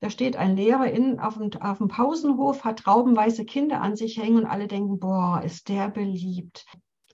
Da steht ein Lehrer in, auf, dem, auf dem Pausenhof, hat traubenweise Kinder an sich hängen und alle denken, boah, ist der beliebt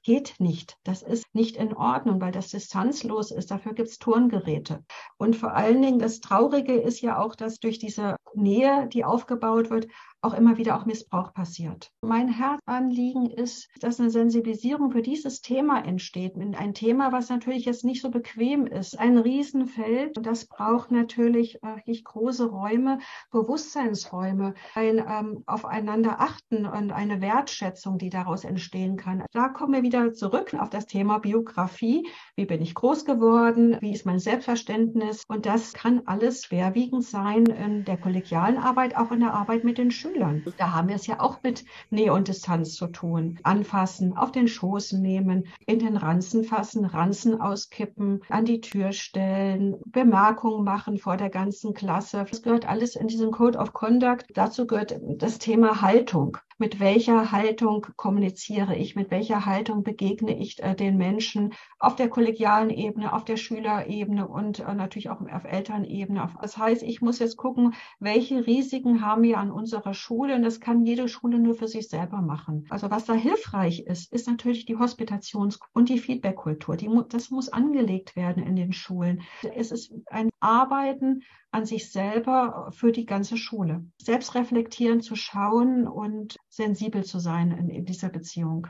geht nicht. Das ist nicht in Ordnung, weil das distanzlos ist. Dafür gibt es Turngeräte. Und vor allen Dingen, das Traurige ist ja auch, dass durch diese Nähe, die aufgebaut wird, auch immer wieder auch Missbrauch passiert. Mein Herzanliegen ist, dass eine Sensibilisierung für dieses Thema entsteht. Ein Thema, was natürlich jetzt nicht so bequem ist. Ein Riesenfeld. Und das braucht natürlich wirklich große Räume, Bewusstseinsräume, ein ähm, aufeinander achten und eine Wertschätzung, die daraus entstehen kann. Da kommen wir wieder zurück auf das Thema Biografie. Wie bin ich groß geworden? Wie ist mein Selbstverständnis? Und das kann alles schwerwiegend sein in der kollegialen Arbeit, auch in der Arbeit mit den Schülern. Schülern. Da haben wir es ja auch mit Nähe und Distanz zu tun. Anfassen, auf den Schoß nehmen, in den Ranzen fassen, Ranzen auskippen, an die Tür stellen, Bemerkungen machen vor der ganzen Klasse. Das gehört alles in diesem Code of Conduct. Dazu gehört das Thema Haltung mit welcher Haltung kommuniziere ich, mit welcher Haltung begegne ich äh, den Menschen auf der kollegialen Ebene, auf der Schülerebene und äh, natürlich auch auf Elternebene. Das heißt, ich muss jetzt gucken, welche Risiken haben wir an unserer Schule und das kann jede Schule nur für sich selber machen. Also was da hilfreich ist, ist natürlich die Hospitations- und die Feedbackkultur. Die, das muss angelegt werden in den Schulen. Es ist ein Arbeiten an sich selber für die ganze Schule. Selbstreflektierend zu schauen und sensibel zu sein in, in dieser Beziehung.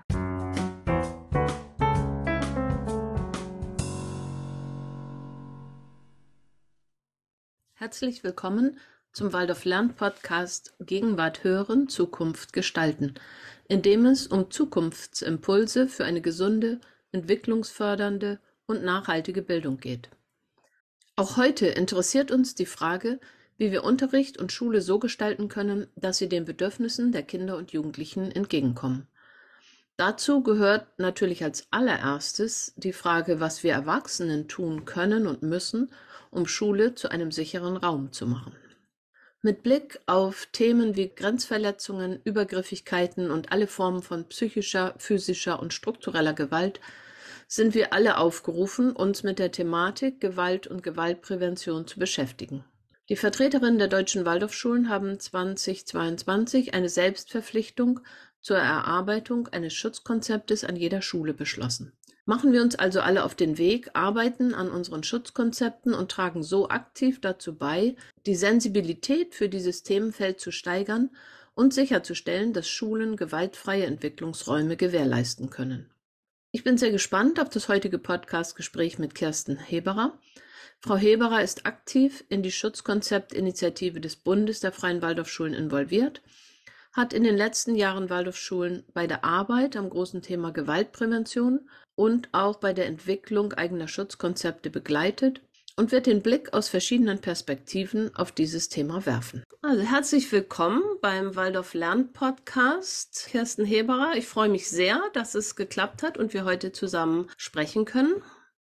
Herzlich willkommen zum Waldorf Lern Podcast Gegenwart hören, Zukunft gestalten, in dem es um Zukunftsimpulse für eine gesunde, entwicklungsfördernde und nachhaltige Bildung geht. Auch heute interessiert uns die Frage, wie wir Unterricht und Schule so gestalten können, dass sie den Bedürfnissen der Kinder und Jugendlichen entgegenkommen. Dazu gehört natürlich als allererstes die Frage, was wir Erwachsenen tun können und müssen, um Schule zu einem sicheren Raum zu machen. Mit Blick auf Themen wie Grenzverletzungen, Übergriffigkeiten und alle Formen von psychischer, physischer und struktureller Gewalt sind wir alle aufgerufen, uns mit der Thematik Gewalt und Gewaltprävention zu beschäftigen. Die Vertreterinnen der deutschen Waldorfschulen haben 2022 eine Selbstverpflichtung zur Erarbeitung eines Schutzkonzeptes an jeder Schule beschlossen. Machen wir uns also alle auf den Weg, arbeiten an unseren Schutzkonzepten und tragen so aktiv dazu bei, die Sensibilität für dieses Themenfeld zu steigern und sicherzustellen, dass Schulen gewaltfreie Entwicklungsräume gewährleisten können. Ich bin sehr gespannt auf das heutige Podcast-Gespräch mit Kirsten Heberer. Frau Heberer ist aktiv in die Schutzkonzeptinitiative des Bundes der Freien Waldorfschulen involviert, hat in den letzten Jahren Waldorfschulen bei der Arbeit am großen Thema Gewaltprävention und auch bei der Entwicklung eigener Schutzkonzepte begleitet und wird den Blick aus verschiedenen Perspektiven auf dieses Thema werfen. Also herzlich willkommen beim Waldorf Lern Podcast. Kirsten Heberer, ich freue mich sehr, dass es geklappt hat und wir heute zusammen sprechen können.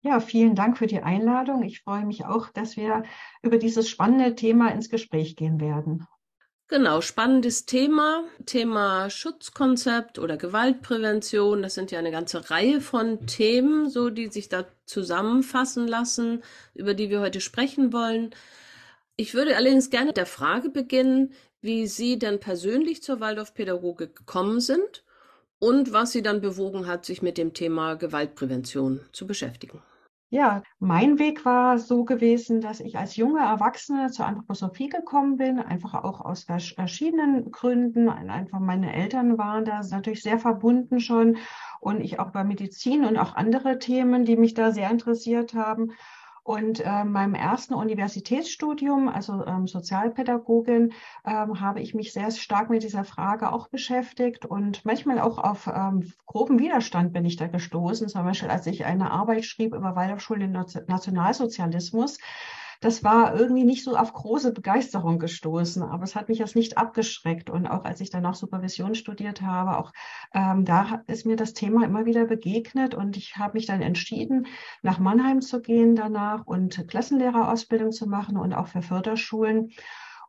Ja, vielen Dank für die Einladung. Ich freue mich auch, dass wir über dieses spannende Thema ins Gespräch gehen werden. Genau, spannendes Thema. Thema Schutzkonzept oder Gewaltprävention. Das sind ja eine ganze Reihe von Themen, so die sich da zusammenfassen lassen, über die wir heute sprechen wollen. Ich würde allerdings gerne mit der Frage beginnen, wie Sie denn persönlich zur Waldorfpädagogik gekommen sind und was Sie dann bewogen hat, sich mit dem Thema Gewaltprävention zu beschäftigen. Ja, mein Weg war so gewesen, dass ich als junge Erwachsene zur Anthroposophie gekommen bin, einfach auch aus verschiedenen Gründen. Einfach meine Eltern waren da natürlich sehr verbunden schon und ich auch bei Medizin und auch andere Themen, die mich da sehr interessiert haben. Und äh, meinem ersten Universitätsstudium, also ähm, Sozialpädagogin, ähm, habe ich mich sehr stark mit dieser Frage auch beschäftigt und manchmal auch auf ähm, groben Widerstand bin ich da gestoßen. Zum Beispiel, als ich eine Arbeit schrieb über Waldorfschulen im Nationalsozialismus, das war irgendwie nicht so auf große Begeisterung gestoßen, aber es hat mich jetzt nicht abgeschreckt. Und auch als ich dann noch Supervision studiert habe, auch ähm, da ist mir das Thema immer wieder begegnet und ich habe mich dann entschieden, nach Mannheim zu gehen danach und Klassenlehrerausbildung zu machen und auch für Förderschulen.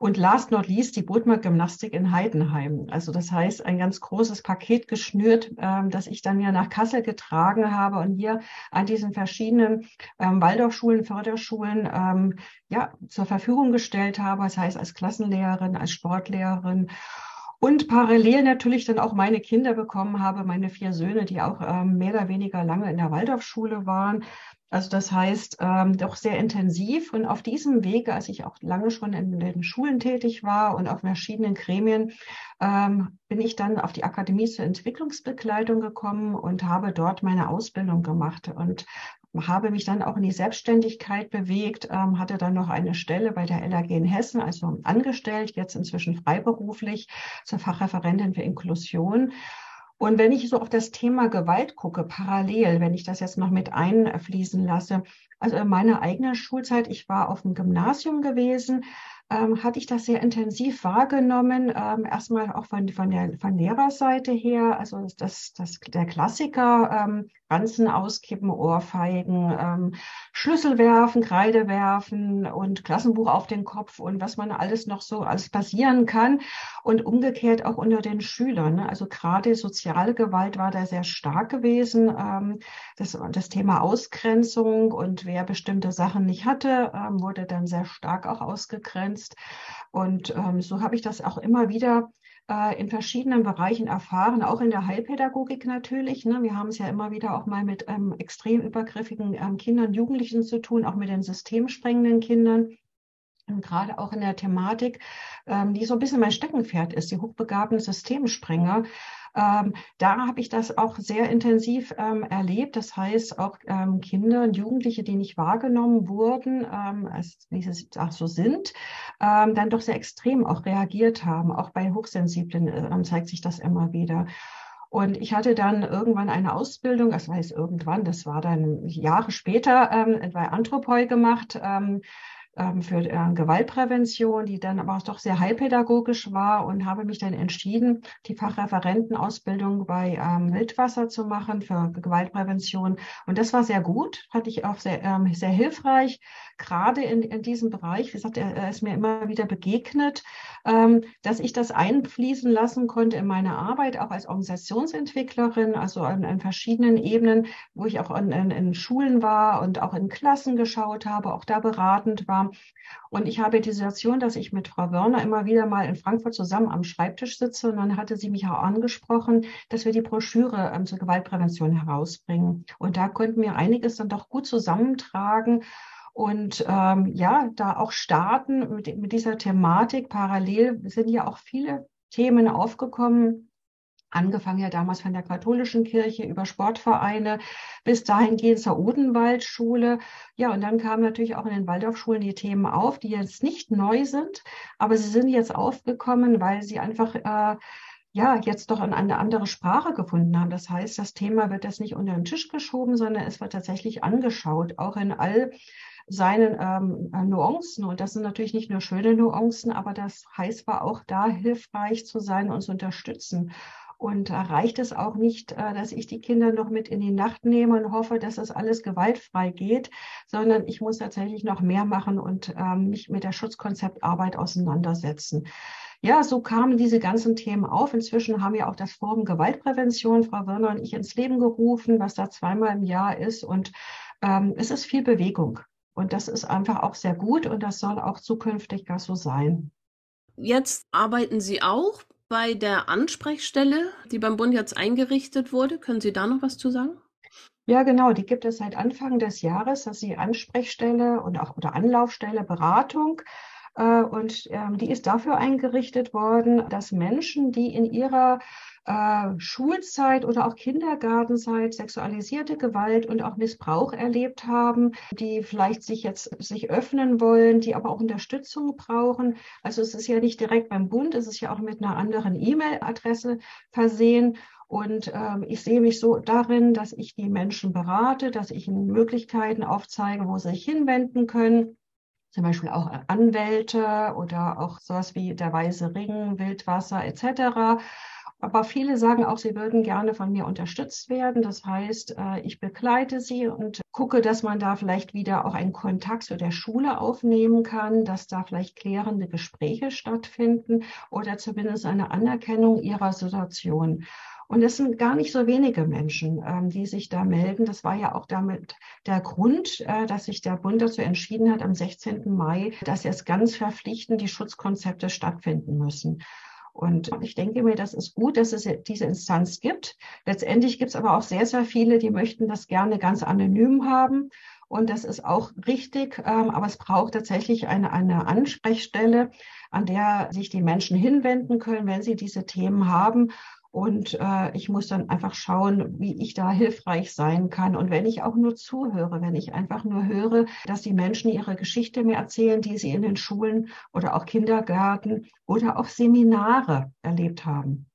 Und last not least die Bodmer Gymnastik in Heidenheim. Also das heißt, ein ganz großes Paket geschnürt, ähm, das ich dann ja nach Kassel getragen habe und hier an diesen verschiedenen ähm, Waldorfschulen, Förderschulen ähm, ja, zur Verfügung gestellt habe. Das heißt, als Klassenlehrerin, als Sportlehrerin und parallel natürlich dann auch meine Kinder bekommen habe, meine vier Söhne, die auch ähm, mehr oder weniger lange in der Waldorfschule waren. Also das heißt, ähm, doch sehr intensiv. Und auf diesem Wege, als ich auch lange schon in den Schulen tätig war und auf verschiedenen Gremien, ähm, bin ich dann auf die Akademie zur Entwicklungsbegleitung gekommen und habe dort meine Ausbildung gemacht und habe mich dann auch in die Selbstständigkeit bewegt, ähm, hatte dann noch eine Stelle bei der LAG in Hessen, also angestellt, jetzt inzwischen freiberuflich zur Fachreferentin für Inklusion. Und wenn ich so auf das Thema Gewalt gucke, parallel, wenn ich das jetzt noch mit einfließen lasse, also in meiner eigenen Schulzeit, ich war auf dem Gymnasium gewesen, ähm, hatte ich das sehr intensiv wahrgenommen. Ähm, erstmal auch von, von der von Lehrerseite her, also das, das der Klassiker, ähm, Ranzen auskippen, Ohrfeigen, ähm, Schlüssel werfen, Kreide werfen und Klassenbuch auf den Kopf und was man alles noch so alles passieren kann. Und umgekehrt auch unter den Schülern. Ne? Also gerade soziale Gewalt war da sehr stark gewesen. Ähm, das, das Thema Ausgrenzung und wer bestimmte Sachen nicht hatte, ähm, wurde dann sehr stark auch ausgegrenzt. Und ähm, so habe ich das auch immer wieder äh, in verschiedenen Bereichen erfahren, auch in der Heilpädagogik natürlich. Ne? Wir haben es ja immer wieder auch mal mit ähm, extrem übergriffigen ähm, Kindern, Jugendlichen zu tun, auch mit den systemsprengenden Kindern. Und gerade auch in der Thematik, ähm, die so ein bisschen mein Steckenpferd ist, die hochbegabten Systemsprenger. Ähm, da habe ich das auch sehr intensiv ähm, erlebt. Das heißt, auch ähm, Kinder und Jugendliche, die nicht wahrgenommen wurden, ähm, als wie sie auch so sind, ähm, dann doch sehr extrem auch reagiert haben. Auch bei Hochsensiblen äh, zeigt sich das immer wieder. Und ich hatte dann irgendwann eine Ausbildung, das heißt irgendwann, das war dann Jahre später, ähm, bei Anthropoi gemacht. Ähm, ähm, für äh, Gewaltprävention, die dann aber auch doch sehr heilpädagogisch war und habe mich dann entschieden, die Fachreferentenausbildung bei ähm, Wildwasser zu machen für Gewaltprävention. Und das war sehr gut, hatte ich auch sehr, ähm, sehr hilfreich, gerade in, in diesem Bereich. Wie gesagt, er, er ist mir immer wieder begegnet, ähm, dass ich das einfließen lassen konnte in meine Arbeit, auch als Organisationsentwicklerin, also an, an verschiedenen Ebenen, wo ich auch in, in, in Schulen war und auch in Klassen geschaut habe, auch da beratend war und ich habe die Situation, dass ich mit Frau Wörner immer wieder mal in Frankfurt zusammen am Schreibtisch sitze. Und dann hatte sie mich auch angesprochen, dass wir die Broschüre ähm, zur Gewaltprävention herausbringen. Und da konnten wir einiges dann doch gut zusammentragen und ähm, ja, da auch starten mit, mit dieser Thematik. Parallel sind ja auch viele Themen aufgekommen, angefangen ja damals von der katholischen Kirche über Sportvereine bis dahin gehen zur Odenwaldschule. Ja, und dann kamen natürlich auch in den Waldorfschulen die Themen auf, die jetzt nicht neu sind, aber sie sind jetzt aufgekommen, weil sie einfach äh, ja, jetzt doch eine andere Sprache gefunden haben. Das heißt, das Thema wird jetzt nicht unter den Tisch geschoben, sondern es wird tatsächlich angeschaut, auch in all seinen ähm, Nuancen. Und das sind natürlich nicht nur schöne Nuancen, aber das heißt war auch da hilfreich zu sein und zu unterstützen. Und reicht es auch nicht, äh, dass ich die Kinder noch mit in die Nacht nehme und hoffe, dass das alles gewaltfrei geht, sondern ich muss tatsächlich noch mehr machen und ähm, mich mit der Schutzkonzeptarbeit auseinandersetzen. Ja, so kamen diese ganzen Themen auf. Inzwischen haben wir auch das Forum Gewaltprävention, Frau Werner und ich, ins Leben gerufen, was da zweimal im Jahr ist. Und ähm, es ist viel Bewegung. Und das ist einfach auch sehr gut und das soll auch zukünftig gar so sein. Jetzt arbeiten Sie auch bei der Ansprechstelle, die beim Bund jetzt eingerichtet wurde. Können Sie da noch was zu sagen? Ja, genau, die gibt es seit Anfang des Jahres, dass die Ansprechstelle und auch oder Anlaufstelle Beratung äh, und ähm, die ist dafür eingerichtet worden, dass Menschen, die in ihrer äh, Schulzeit oder auch Kindergartenzeit sexualisierte Gewalt und auch Missbrauch erlebt haben, die vielleicht sich jetzt sich öffnen wollen, die aber auch Unterstützung brauchen. Also es ist ja nicht direkt beim Bund, es ist ja auch mit einer anderen E-Mail-Adresse versehen. Und ähm, ich sehe mich so darin, dass ich die Menschen berate, dass ich ihnen Möglichkeiten aufzeige, wo sie sich hinwenden können zum Beispiel auch Anwälte oder auch sowas wie der Weiße Ring, Wildwasser etc. Aber viele sagen auch, sie würden gerne von mir unterstützt werden. Das heißt, äh, ich begleite sie und gucke, dass man da vielleicht wieder auch einen Kontakt zu der Schule aufnehmen kann, dass da vielleicht klärende Gespräche stattfinden oder zumindest eine Anerkennung ihrer Situation. Und es sind gar nicht so wenige Menschen, ähm, die sich da melden. Das war ja auch damit der Grund, äh, dass sich der Bund dazu entschieden hat am 16. Mai, dass jetzt ganz verpflichtend die Schutzkonzepte stattfinden müssen. Und ich denke mir, das ist gut, dass es diese Instanz gibt. Letztendlich gibt es aber auch sehr, sehr viele, die möchten das gerne ganz anonym haben. Und das ist auch richtig, ähm, aber es braucht tatsächlich eine, eine Ansprechstelle, an der sich die Menschen hinwenden können, wenn sie diese Themen haben. Und äh, ich muss dann einfach schauen, wie ich da hilfreich sein kann. Und wenn ich auch nur zuhöre, wenn ich einfach nur höre, dass die Menschen ihre Geschichte mir erzählen, die sie in den Schulen oder auch Kindergärten oder auch Seminare erlebt haben.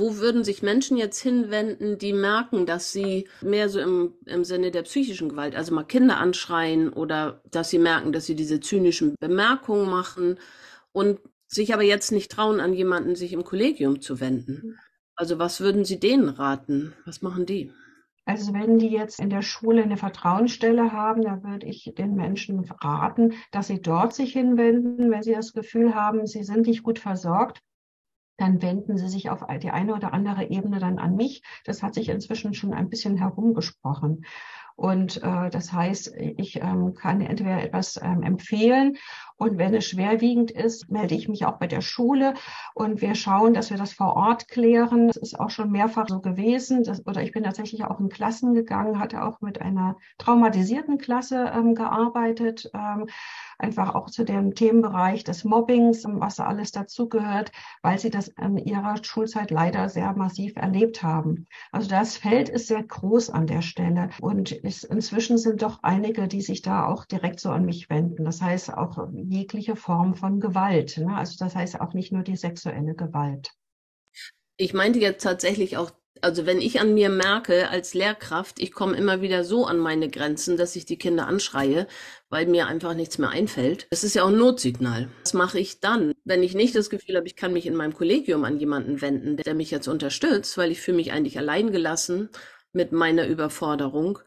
Wo würden sich Menschen jetzt hinwenden, die merken, dass sie mehr so im, im Sinne der psychischen Gewalt, also mal Kinder anschreien oder dass sie merken, dass sie diese zynischen Bemerkungen machen und sich aber jetzt nicht trauen, an jemanden sich im Kollegium zu wenden? Also was würden Sie denen raten? Was machen die? Also wenn die jetzt in der Schule eine Vertrauensstelle haben, da würde ich den Menschen raten, dass sie dort sich hinwenden, wenn sie das Gefühl haben, sie sind nicht gut versorgt. Dann wenden sie sich auf die eine oder andere Ebene dann an mich. Das hat sich inzwischen schon ein bisschen herumgesprochen. Und äh, das heißt, ich ähm, kann entweder etwas ähm, empfehlen und wenn es schwerwiegend ist, melde ich mich auch bei der Schule und wir schauen, dass wir das vor Ort klären. Das ist auch schon mehrfach so gewesen. Das, oder ich bin tatsächlich auch in Klassen gegangen, hatte auch mit einer traumatisierten Klasse ähm, gearbeitet. Ähm, einfach auch zu dem Themenbereich des Mobbings, was alles dazugehört, weil sie das in ihrer Schulzeit leider sehr massiv erlebt haben. Also das Feld ist sehr groß an der Stelle und ist, inzwischen sind doch einige, die sich da auch direkt so an mich wenden. Das heißt auch jegliche Form von Gewalt. Ne? Also das heißt auch nicht nur die sexuelle Gewalt. Ich meinte jetzt tatsächlich auch also wenn ich an mir merke als Lehrkraft, ich komme immer wieder so an meine Grenzen, dass ich die Kinder anschreie, weil mir einfach nichts mehr einfällt. Das ist ja auch ein Notsignal. Was mache ich dann, wenn ich nicht das Gefühl habe, ich kann mich in meinem Kollegium an jemanden wenden, der mich jetzt unterstützt, weil ich fühle mich eigentlich allein gelassen mit meiner Überforderung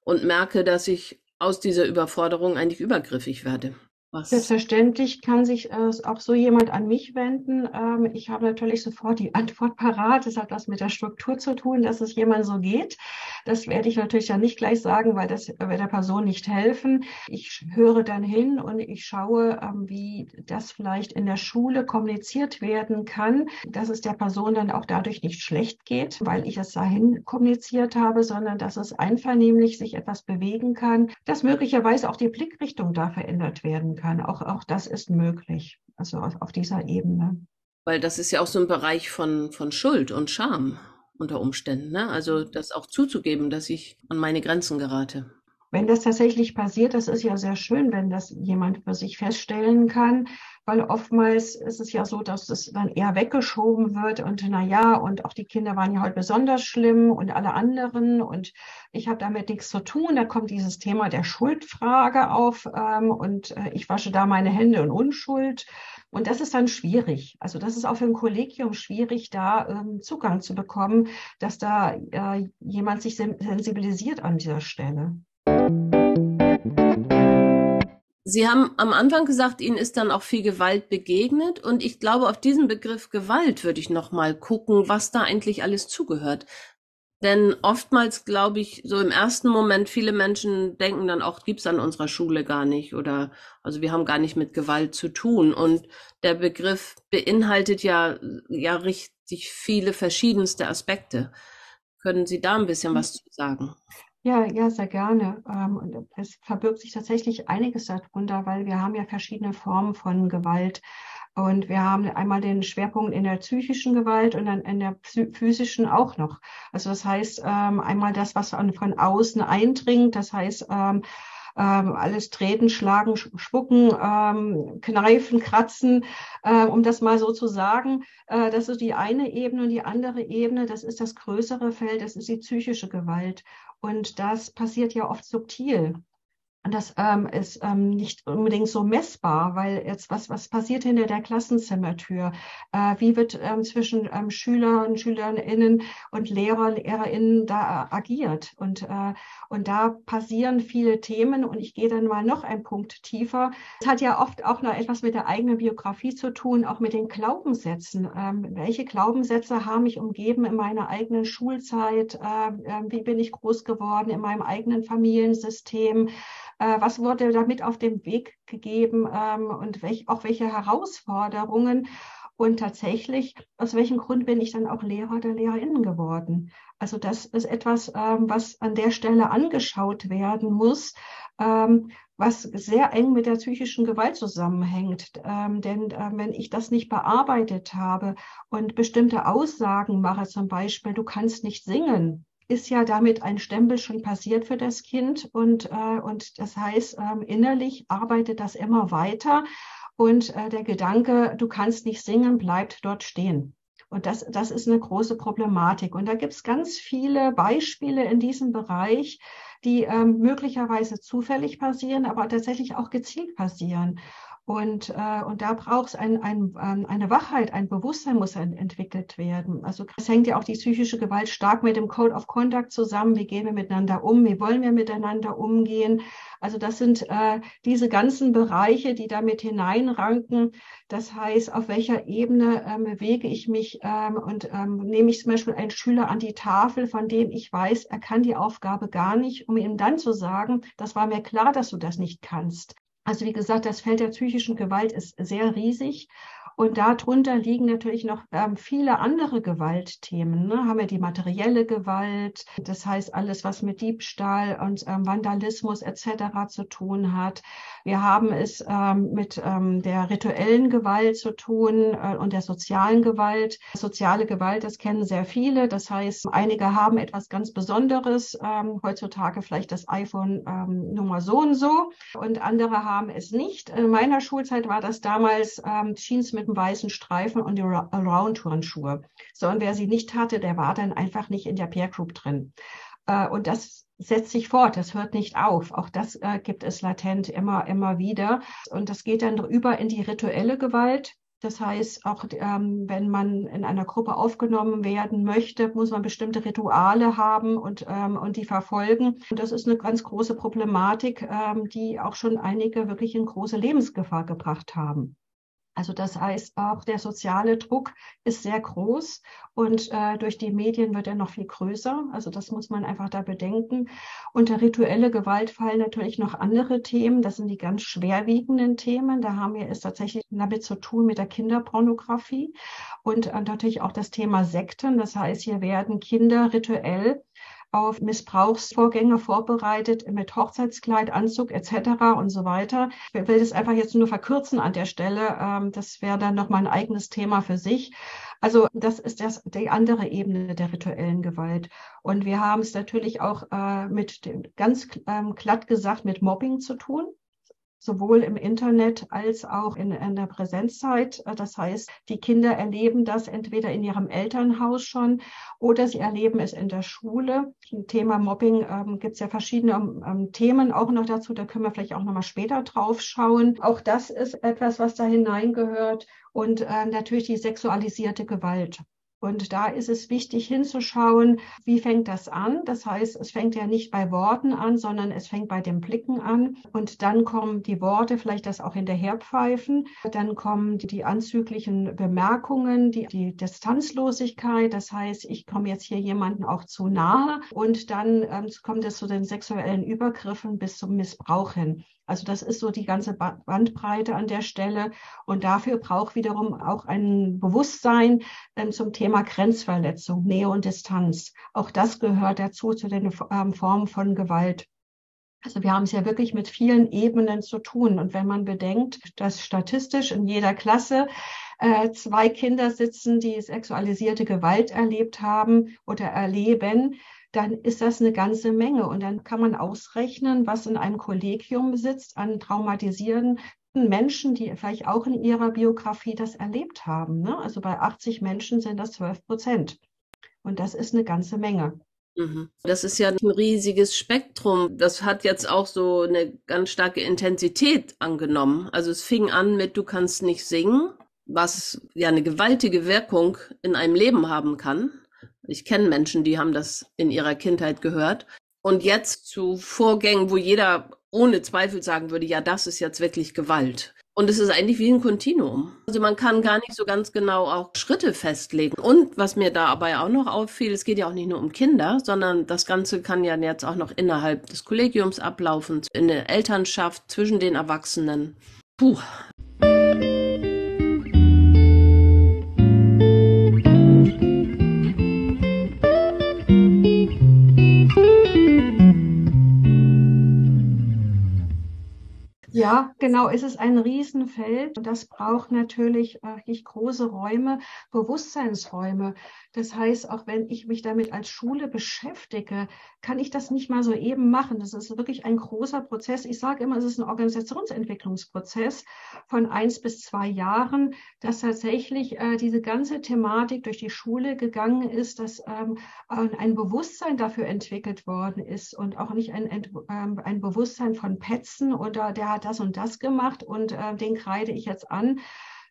und merke, dass ich aus dieser Überforderung eigentlich übergriffig werde. Was? Selbstverständlich kann sich äh, auch so jemand an mich wenden. Ähm, ich habe natürlich sofort die Antwort parat. Das hat was mit der Struktur zu tun, dass es jemand so geht. Das werde ich natürlich ja nicht gleich sagen, weil das wird der Person nicht helfen. Ich höre dann hin und ich schaue, ähm, wie das vielleicht in der Schule kommuniziert werden kann, dass es der Person dann auch dadurch nicht schlecht geht, weil ich es dahin kommuniziert habe, sondern dass es einvernehmlich sich etwas bewegen kann, dass möglicherweise auch die Blickrichtung da verändert werden kann. Auch, auch das ist möglich, also auf, auf dieser Ebene. Weil das ist ja auch so ein Bereich von, von Schuld und Scham unter Umständen. Ne? Also das auch zuzugeben, dass ich an meine Grenzen gerate. Wenn das tatsächlich passiert, das ist ja sehr schön, wenn das jemand für sich feststellen kann, weil oftmals ist es ja so, dass es dann eher weggeschoben wird und na ja, und auch die Kinder waren ja heute besonders schlimm und alle anderen und ich habe damit nichts zu tun. Da kommt dieses Thema der Schuldfrage auf ähm, und äh, ich wasche da meine Hände in Unschuld. Und das ist dann schwierig. Also das ist auch für ein Kollegium schwierig, da ähm, Zugang zu bekommen, dass da äh, jemand sich sensibilisiert an dieser Stelle. Sie haben am Anfang gesagt, Ihnen ist dann auch viel Gewalt begegnet und ich glaube, auf diesen Begriff Gewalt würde ich noch mal gucken, was da eigentlich alles zugehört. Denn oftmals glaube ich, so im ersten Moment, viele Menschen denken dann auch, gibt's an unserer Schule gar nicht oder also wir haben gar nicht mit Gewalt zu tun. Und der Begriff beinhaltet ja ja richtig viele verschiedenste Aspekte. Können Sie da ein bisschen was zu sagen? Ja, ja, sehr gerne. Ähm, und es verbirgt sich tatsächlich einiges darunter, weil wir haben ja verschiedene Formen von Gewalt. Und wir haben einmal den Schwerpunkt in der psychischen Gewalt und dann in der physischen auch noch. Also das heißt, ähm, einmal das, was von außen eindringt, das heißt, ähm, alles treten, schlagen, spucken, ähm, kneifen, kratzen, äh, um das mal so zu sagen. Äh, das ist die eine Ebene und die andere Ebene, das ist das größere Feld, das ist die psychische Gewalt. Und das passiert ja oft subtil. Und das ähm, ist ähm, nicht unbedingt so messbar, weil jetzt was, was passiert hinter der Klassenzimmertür? Äh, wie wird ähm, zwischen ähm, Schülern, Schülerinnen und Lehrer, Lehrerinnen da äh, agiert? Und, äh, und da passieren viele Themen und ich gehe dann mal noch einen Punkt tiefer. Es hat ja oft auch noch etwas mit der eigenen Biografie zu tun, auch mit den Glaubenssätzen. Ähm, welche Glaubenssätze haben mich umgeben in meiner eigenen Schulzeit? Äh, wie bin ich groß geworden in meinem eigenen Familiensystem? Äh, was wurde damit auf den Weg gegeben ähm, und welch, auch welche Herausforderungen. Und tatsächlich, aus welchem Grund bin ich dann auch Lehrer oder Lehrerinnen geworden? Also das ist etwas, ähm, was an der Stelle angeschaut werden muss, ähm, was sehr eng mit der psychischen Gewalt zusammenhängt. Denn wenn ich das nicht bearbeitet habe und bestimmte Aussagen mache, zum Beispiel, du kannst nicht singen, ist ja damit ein Stempel schon passiert für das Kind und, äh, und das heißt, ähm, innerlich arbeitet das immer weiter und äh, der Gedanke, du kannst nicht singen, bleibt dort stehen. Und das, das ist eine große Problematik. Und da gibt es ganz viele Beispiele in diesem Bereich, die ähm, möglicherweise zufällig passieren, aber tatsächlich auch gezielt passieren. Und, äh, und da braucht es ein, ein, ähm, eine Wachheit, ein Bewusstsein muss entwickelt werden. Also es hängt ja auch die psychische Gewalt stark mit dem Code of Conduct zusammen. Wie gehen wir miteinander um? Wie wollen wir miteinander umgehen? Also das sind äh, diese ganzen Bereiche, die damit hineinranken. Das heißt, auf welcher Ebene ähm, bewege ich mich ähm, und ähm, nehme ich zum Beispiel einen Schüler an die Tafel, von dem ich weiß, er kann die Aufgabe gar nicht, um ihm dann zu sagen, das war mir klar, dass du das nicht kannst. Also wie gesagt, das Feld der psychischen Gewalt ist sehr riesig. Und darunter liegen natürlich noch ähm, viele andere Gewaltthemen. Ne? Haben wir die materielle Gewalt, das heißt alles, was mit Diebstahl und ähm, Vandalismus etc. zu tun hat. Wir haben es ähm, mit ähm, der rituellen Gewalt zu tun äh, und der sozialen Gewalt. Soziale Gewalt, das kennen sehr viele. Das heißt, einige haben etwas ganz Besonderes, ähm, heutzutage vielleicht das iPhone ähm, Nummer so und so und andere haben es nicht. In meiner Schulzeit war das damals ähm, Jeans mit einem weißen Streifen und die Around-Turnschuhe. So, und wer sie nicht hatte, der war dann einfach nicht in der Peer Group drin. Äh, und das setzt sich fort, das hört nicht auf. Auch das äh, gibt es latent immer, immer wieder. Und das geht dann über in die rituelle Gewalt. Das heißt, auch ähm, wenn man in einer Gruppe aufgenommen werden möchte, muss man bestimmte Rituale haben und, ähm, und die verfolgen. Und das ist eine ganz große Problematik, ähm, die auch schon einige wirklich in große Lebensgefahr gebracht haben. Also das heißt, auch der soziale Druck ist sehr groß und äh, durch die Medien wird er noch viel größer. Also das muss man einfach da bedenken. Unter rituelle Gewalt fallen natürlich noch andere Themen. Das sind die ganz schwerwiegenden Themen. Da haben wir es tatsächlich damit zu tun mit der Kinderpornografie und äh, natürlich auch das Thema Sekten. Das heißt, hier werden Kinder rituell auf Missbrauchsvorgänge vorbereitet mit Hochzeitskleid, Anzug etc. und so weiter. Ich will das einfach jetzt nur verkürzen an der Stelle. Ähm, das wäre dann nochmal ein eigenes Thema für sich. Also das ist das, die andere Ebene der rituellen Gewalt. Und wir haben es natürlich auch äh, mit ganz ähm, glatt gesagt mit Mobbing zu tun sowohl im Internet als auch in, in, der Präsenzzeit. Das heißt, die Kinder erleben das entweder in ihrem Elternhaus schon oder sie erleben es in der Schule. Im Thema Mobbing ähm, gibt es ja verschiedene ähm, Themen auch noch dazu. Da können wir vielleicht auch noch mal später drauf schauen. Auch das ist etwas, was da hineingehört. Und äh, natürlich die sexualisierte Gewalt. Und da ist es wichtig hinzuschauen, wie fängt das an? Das heißt, es fängt ja nicht bei Worten an, sondern es fängt bei den Blicken an. Und dann kommen die Worte, vielleicht das auch hinterherpfeifen. Dann kommen die, die anzüglichen Bemerkungen, die, die Distanzlosigkeit. Das heißt, ich komme jetzt hier jemanden auch zu nahe. Und dann ähm, kommt es zu den sexuellen Übergriffen bis zum Missbrauch hin. Also das ist so die ganze Bandbreite an der Stelle. Und dafür braucht wiederum auch ein Bewusstsein ähm, zum Thema Grenzverletzung, Nähe und Distanz. Auch das gehört dazu zu den ähm, Formen von Gewalt. Also wir haben es ja wirklich mit vielen Ebenen zu tun. Und wenn man bedenkt, dass statistisch in jeder Klasse äh, zwei Kinder sitzen, die sexualisierte Gewalt erlebt haben oder erleben, dann ist das eine ganze Menge. Und dann kann man ausrechnen, was in einem Kollegium sitzt an traumatisierten Menschen, die vielleicht auch in ihrer Biografie das erlebt haben. Ne? Also bei 80 Menschen sind das 12 Prozent. Und das ist eine ganze Menge. Mhm. Das ist ja ein riesiges Spektrum. Das hat jetzt auch so eine ganz starke Intensität angenommen. Also es fing an mit, du kannst nicht singen, was ja eine gewaltige Wirkung in einem Leben haben kann. Ich kenne Menschen, die haben das in ihrer Kindheit gehört. Und jetzt zu Vorgängen, wo jeder ohne Zweifel sagen würde, ja, das ist jetzt wirklich Gewalt. Und es ist eigentlich wie ein Kontinuum. Also man kann gar nicht so ganz genau auch Schritte festlegen. Und was mir dabei auch noch auffiel, es geht ja auch nicht nur um Kinder, sondern das Ganze kann ja jetzt auch noch innerhalb des Kollegiums ablaufen, in der Elternschaft, zwischen den Erwachsenen. Puh, Ja, genau. Es ist ein Riesenfeld und das braucht natürlich äh, große Räume, Bewusstseinsräume. Das heißt, auch wenn ich mich damit als Schule beschäftige, kann ich das nicht mal so eben machen. Das ist wirklich ein großer Prozess. Ich sage immer, es ist ein Organisationsentwicklungsprozess von eins bis zwei Jahren, dass tatsächlich äh, diese ganze Thematik durch die Schule gegangen ist, dass ähm, ein Bewusstsein dafür entwickelt worden ist und auch nicht ein, ähm, ein Bewusstsein von Petzen oder der hat das und das gemacht und äh, den kreide ich jetzt an,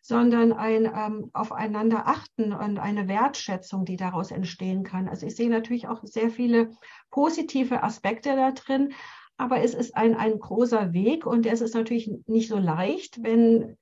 sondern ein ähm, aufeinander achten und eine Wertschätzung, die daraus entstehen kann. Also ich sehe natürlich auch sehr viele positive Aspekte da drin, aber es ist ein, ein großer Weg und es ist natürlich nicht so leicht, wenn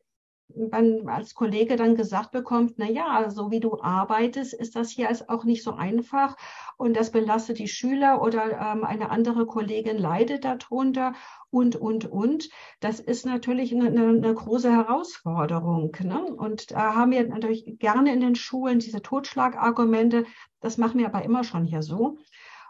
man als Kollege dann gesagt bekommt, na ja, so wie du arbeitest, ist das hier auch nicht so einfach und das belastet die Schüler oder ähm, eine andere Kollegin leidet darunter und, und, und. Das ist natürlich eine, eine große Herausforderung. Ne? Und da haben wir natürlich gerne in den Schulen diese Totschlagargumente. Das machen wir aber immer schon hier so.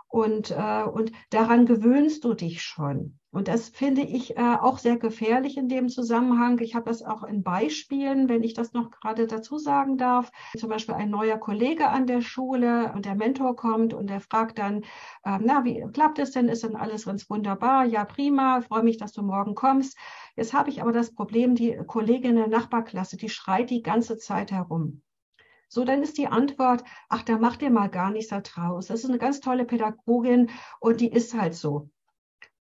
Und, äh, und daran gewöhnst du dich schon. Und das finde ich äh, auch sehr gefährlich in dem Zusammenhang. Ich habe das auch in Beispielen, wenn ich das noch gerade dazu sagen darf. Zum Beispiel ein neuer Kollege an der Schule und der Mentor kommt und der fragt dann, äh, na, wie klappt es denn? Ist denn alles ganz wunderbar? Ja, prima. Freue mich, dass du morgen kommst. Jetzt habe ich aber das Problem, die Kollegin in der Nachbarklasse, die schreit die ganze Zeit herum. So, dann ist die Antwort, ach, da macht ihr mal gar nichts da draus. Das ist eine ganz tolle Pädagogin und die ist halt so.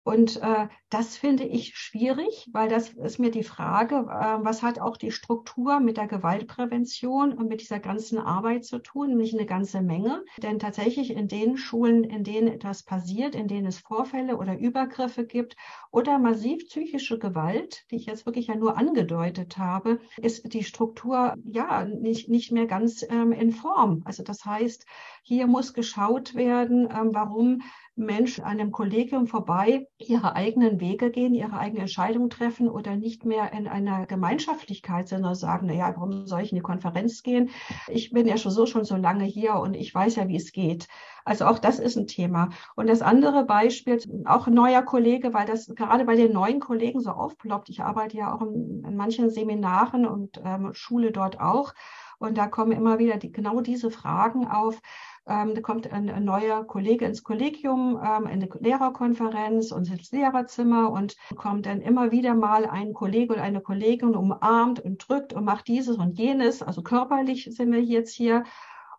Und äh, das finde ich schwierig, weil das ist mir die Frage, äh, was hat auch die Struktur mit der Gewaltprävention und mit dieser ganzen Arbeit zu tun? Nicht eine ganze Menge. Denn tatsächlich in den Schulen, in denen etwas passiert, in denen es Vorfälle oder Übergriffe gibt oder massiv psychische Gewalt, die ich jetzt wirklich ja nur angedeutet habe, ist die Struktur ja nicht, nicht mehr ganz ähm, in Form. Also das heißt, hier muss geschaut werden, ähm, warum Menschen an einem Kollegium vorbei ihre eigenen Wege gehen, ihre eigene Entscheidung treffen oder nicht mehr in einer Gemeinschaftlichkeit sind, sondern sagen, na ja, warum soll ich in die Konferenz gehen? Ich bin ja schon so schon so lange hier und ich weiß ja, wie es geht. Also auch das ist ein Thema. Und das andere Beispiel, auch ein neuer Kollege, weil das gerade bei den neuen Kollegen so aufploppt. Ich arbeite ja auch in, in manchen Seminaren und ähm, Schule dort auch. Und da kommen immer wieder die, genau diese Fragen auf. Ähm, da kommt ein, ein, neuer Kollege ins Kollegium, ähm, eine Lehrerkonferenz und ins Lehrerzimmer und kommt dann immer wieder mal ein Kollege oder eine Kollegin umarmt und drückt und macht dieses und jenes. Also körperlich sind wir jetzt hier.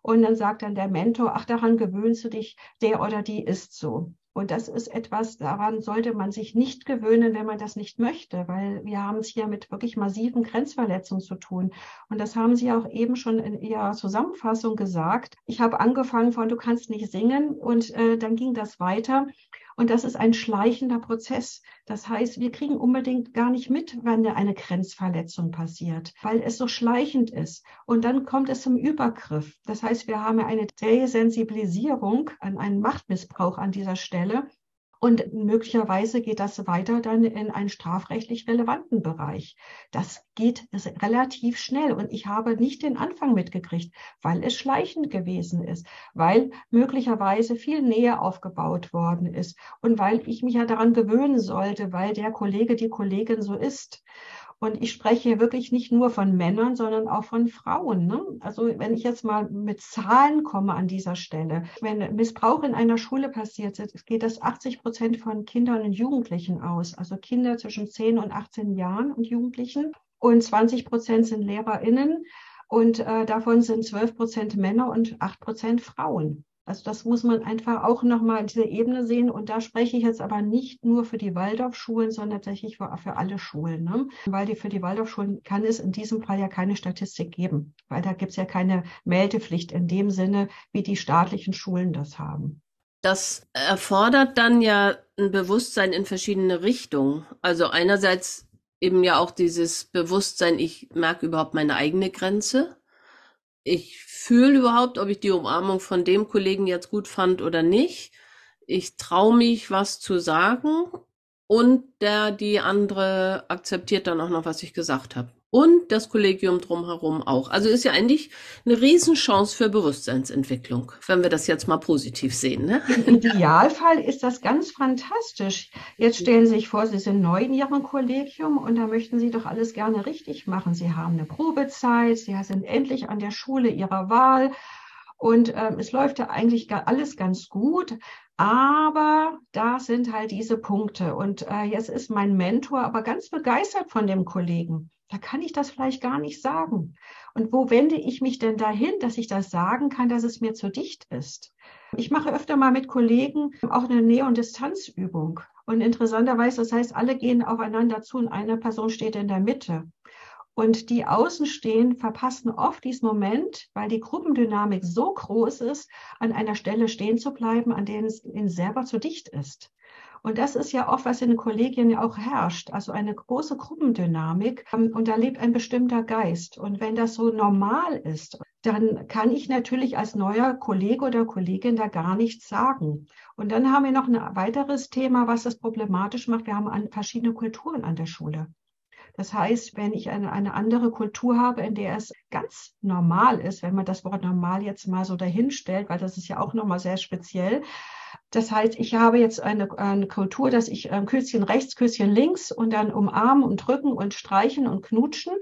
Und dann sagt dann der Mentor, ach, daran gewöhnst du dich, der oder die ist so. Und das ist etwas, daran sollte man sich nicht gewöhnen, wenn man das nicht möchte, weil wir haben es hier mit wirklich massiven Grenzverletzungen zu tun. Und das haben Sie auch eben schon in Ihrer Zusammenfassung gesagt. Ich habe angefangen von, du kannst nicht singen und äh, dann ging das weiter. Und das ist ein schleichender Prozess. Das heißt, wir kriegen unbedingt gar nicht mit, wann eine Grenzverletzung passiert, weil es so schleichend ist. Und dann kommt es zum Übergriff. Das heißt, wir haben eine Desensibilisierung an einen Machtmissbrauch an dieser Stelle. Und möglicherweise geht das weiter dann in einen strafrechtlich relevanten Bereich. Das geht relativ schnell. Und ich habe nicht den Anfang mitgekriegt, weil es schleichend gewesen ist, weil möglicherweise viel Nähe aufgebaut worden ist und weil ich mich ja daran gewöhnen sollte, weil der Kollege, die Kollegin so ist. Und ich spreche wirklich nicht nur von Männern, sondern auch von Frauen. Ne? Also wenn ich jetzt mal mit Zahlen komme an dieser Stelle, wenn Missbrauch in einer Schule passiert, geht das 80 Prozent von Kindern und Jugendlichen aus. Also Kinder zwischen 10 und 18 Jahren und Jugendlichen. Und 20 Prozent sind LehrerInnen. Und äh, davon sind 12 Prozent Männer und 8 Prozent Frauen. Also das muss man einfach auch nochmal in dieser Ebene sehen. Und da spreche ich jetzt aber nicht nur für die Waldorfschulen, sondern tatsächlich für, für alle Schulen. Ne? Weil die, für die Waldorfschulen kann es in diesem Fall ja keine Statistik geben, weil da gibt es ja keine Meldepflicht in dem Sinne, wie die staatlichen Schulen das haben. Das erfordert dann ja ein Bewusstsein in verschiedene Richtungen. Also einerseits eben ja auch dieses Bewusstsein, ich merke überhaupt meine eigene Grenze ich fühle überhaupt, ob ich die Umarmung von dem Kollegen jetzt gut fand oder nicht. Ich traue mich, was zu sagen und der die andere akzeptiert dann auch noch, was ich gesagt habe und das Kollegium drumherum auch. Also ist ja eigentlich eine Riesenchance für Bewusstseinsentwicklung, wenn wir das jetzt mal positiv sehen. Ne? Im Idealfall ist das ganz fantastisch. Jetzt stellen Sie sich vor, Sie sind neu in Ihrem Kollegium und da möchten Sie doch alles gerne richtig machen. Sie haben eine Probezeit, Sie sind endlich an der Schule Ihrer Wahl und ähm, es läuft ja eigentlich alles ganz gut. Aber da sind halt diese Punkte. Und äh, jetzt ist mein Mentor aber ganz begeistert von dem Kollegen. Da kann ich das vielleicht gar nicht sagen. Und wo wende ich mich denn dahin, dass ich das sagen kann, dass es mir zu dicht ist? Ich mache öfter mal mit Kollegen auch eine Nähe- und Distanzübung. Und interessanterweise, das heißt, alle gehen aufeinander zu und eine Person steht in der Mitte. Und die Außenstehen verpassen oft diesen Moment, weil die Gruppendynamik so groß ist, an einer Stelle stehen zu bleiben, an der es ihnen selber zu dicht ist. Und das ist ja oft, was in den Kollegien ja auch herrscht, also eine große Gruppendynamik. Ähm, und da lebt ein bestimmter Geist. Und wenn das so normal ist, dann kann ich natürlich als neuer Kollege oder Kollegin da gar nichts sagen. Und dann haben wir noch ein weiteres Thema, was das problematisch macht. Wir haben verschiedene Kulturen an der Schule. Das heißt, wenn ich eine, eine andere Kultur habe, in der es ganz normal ist, wenn man das Wort normal jetzt mal so dahinstellt, weil das ist ja auch nochmal sehr speziell. Das heißt, ich habe jetzt eine, eine Kultur, dass ich ähm, Küsschen rechts, Küsschen links und dann umarmen und drücken und streichen und knutschen,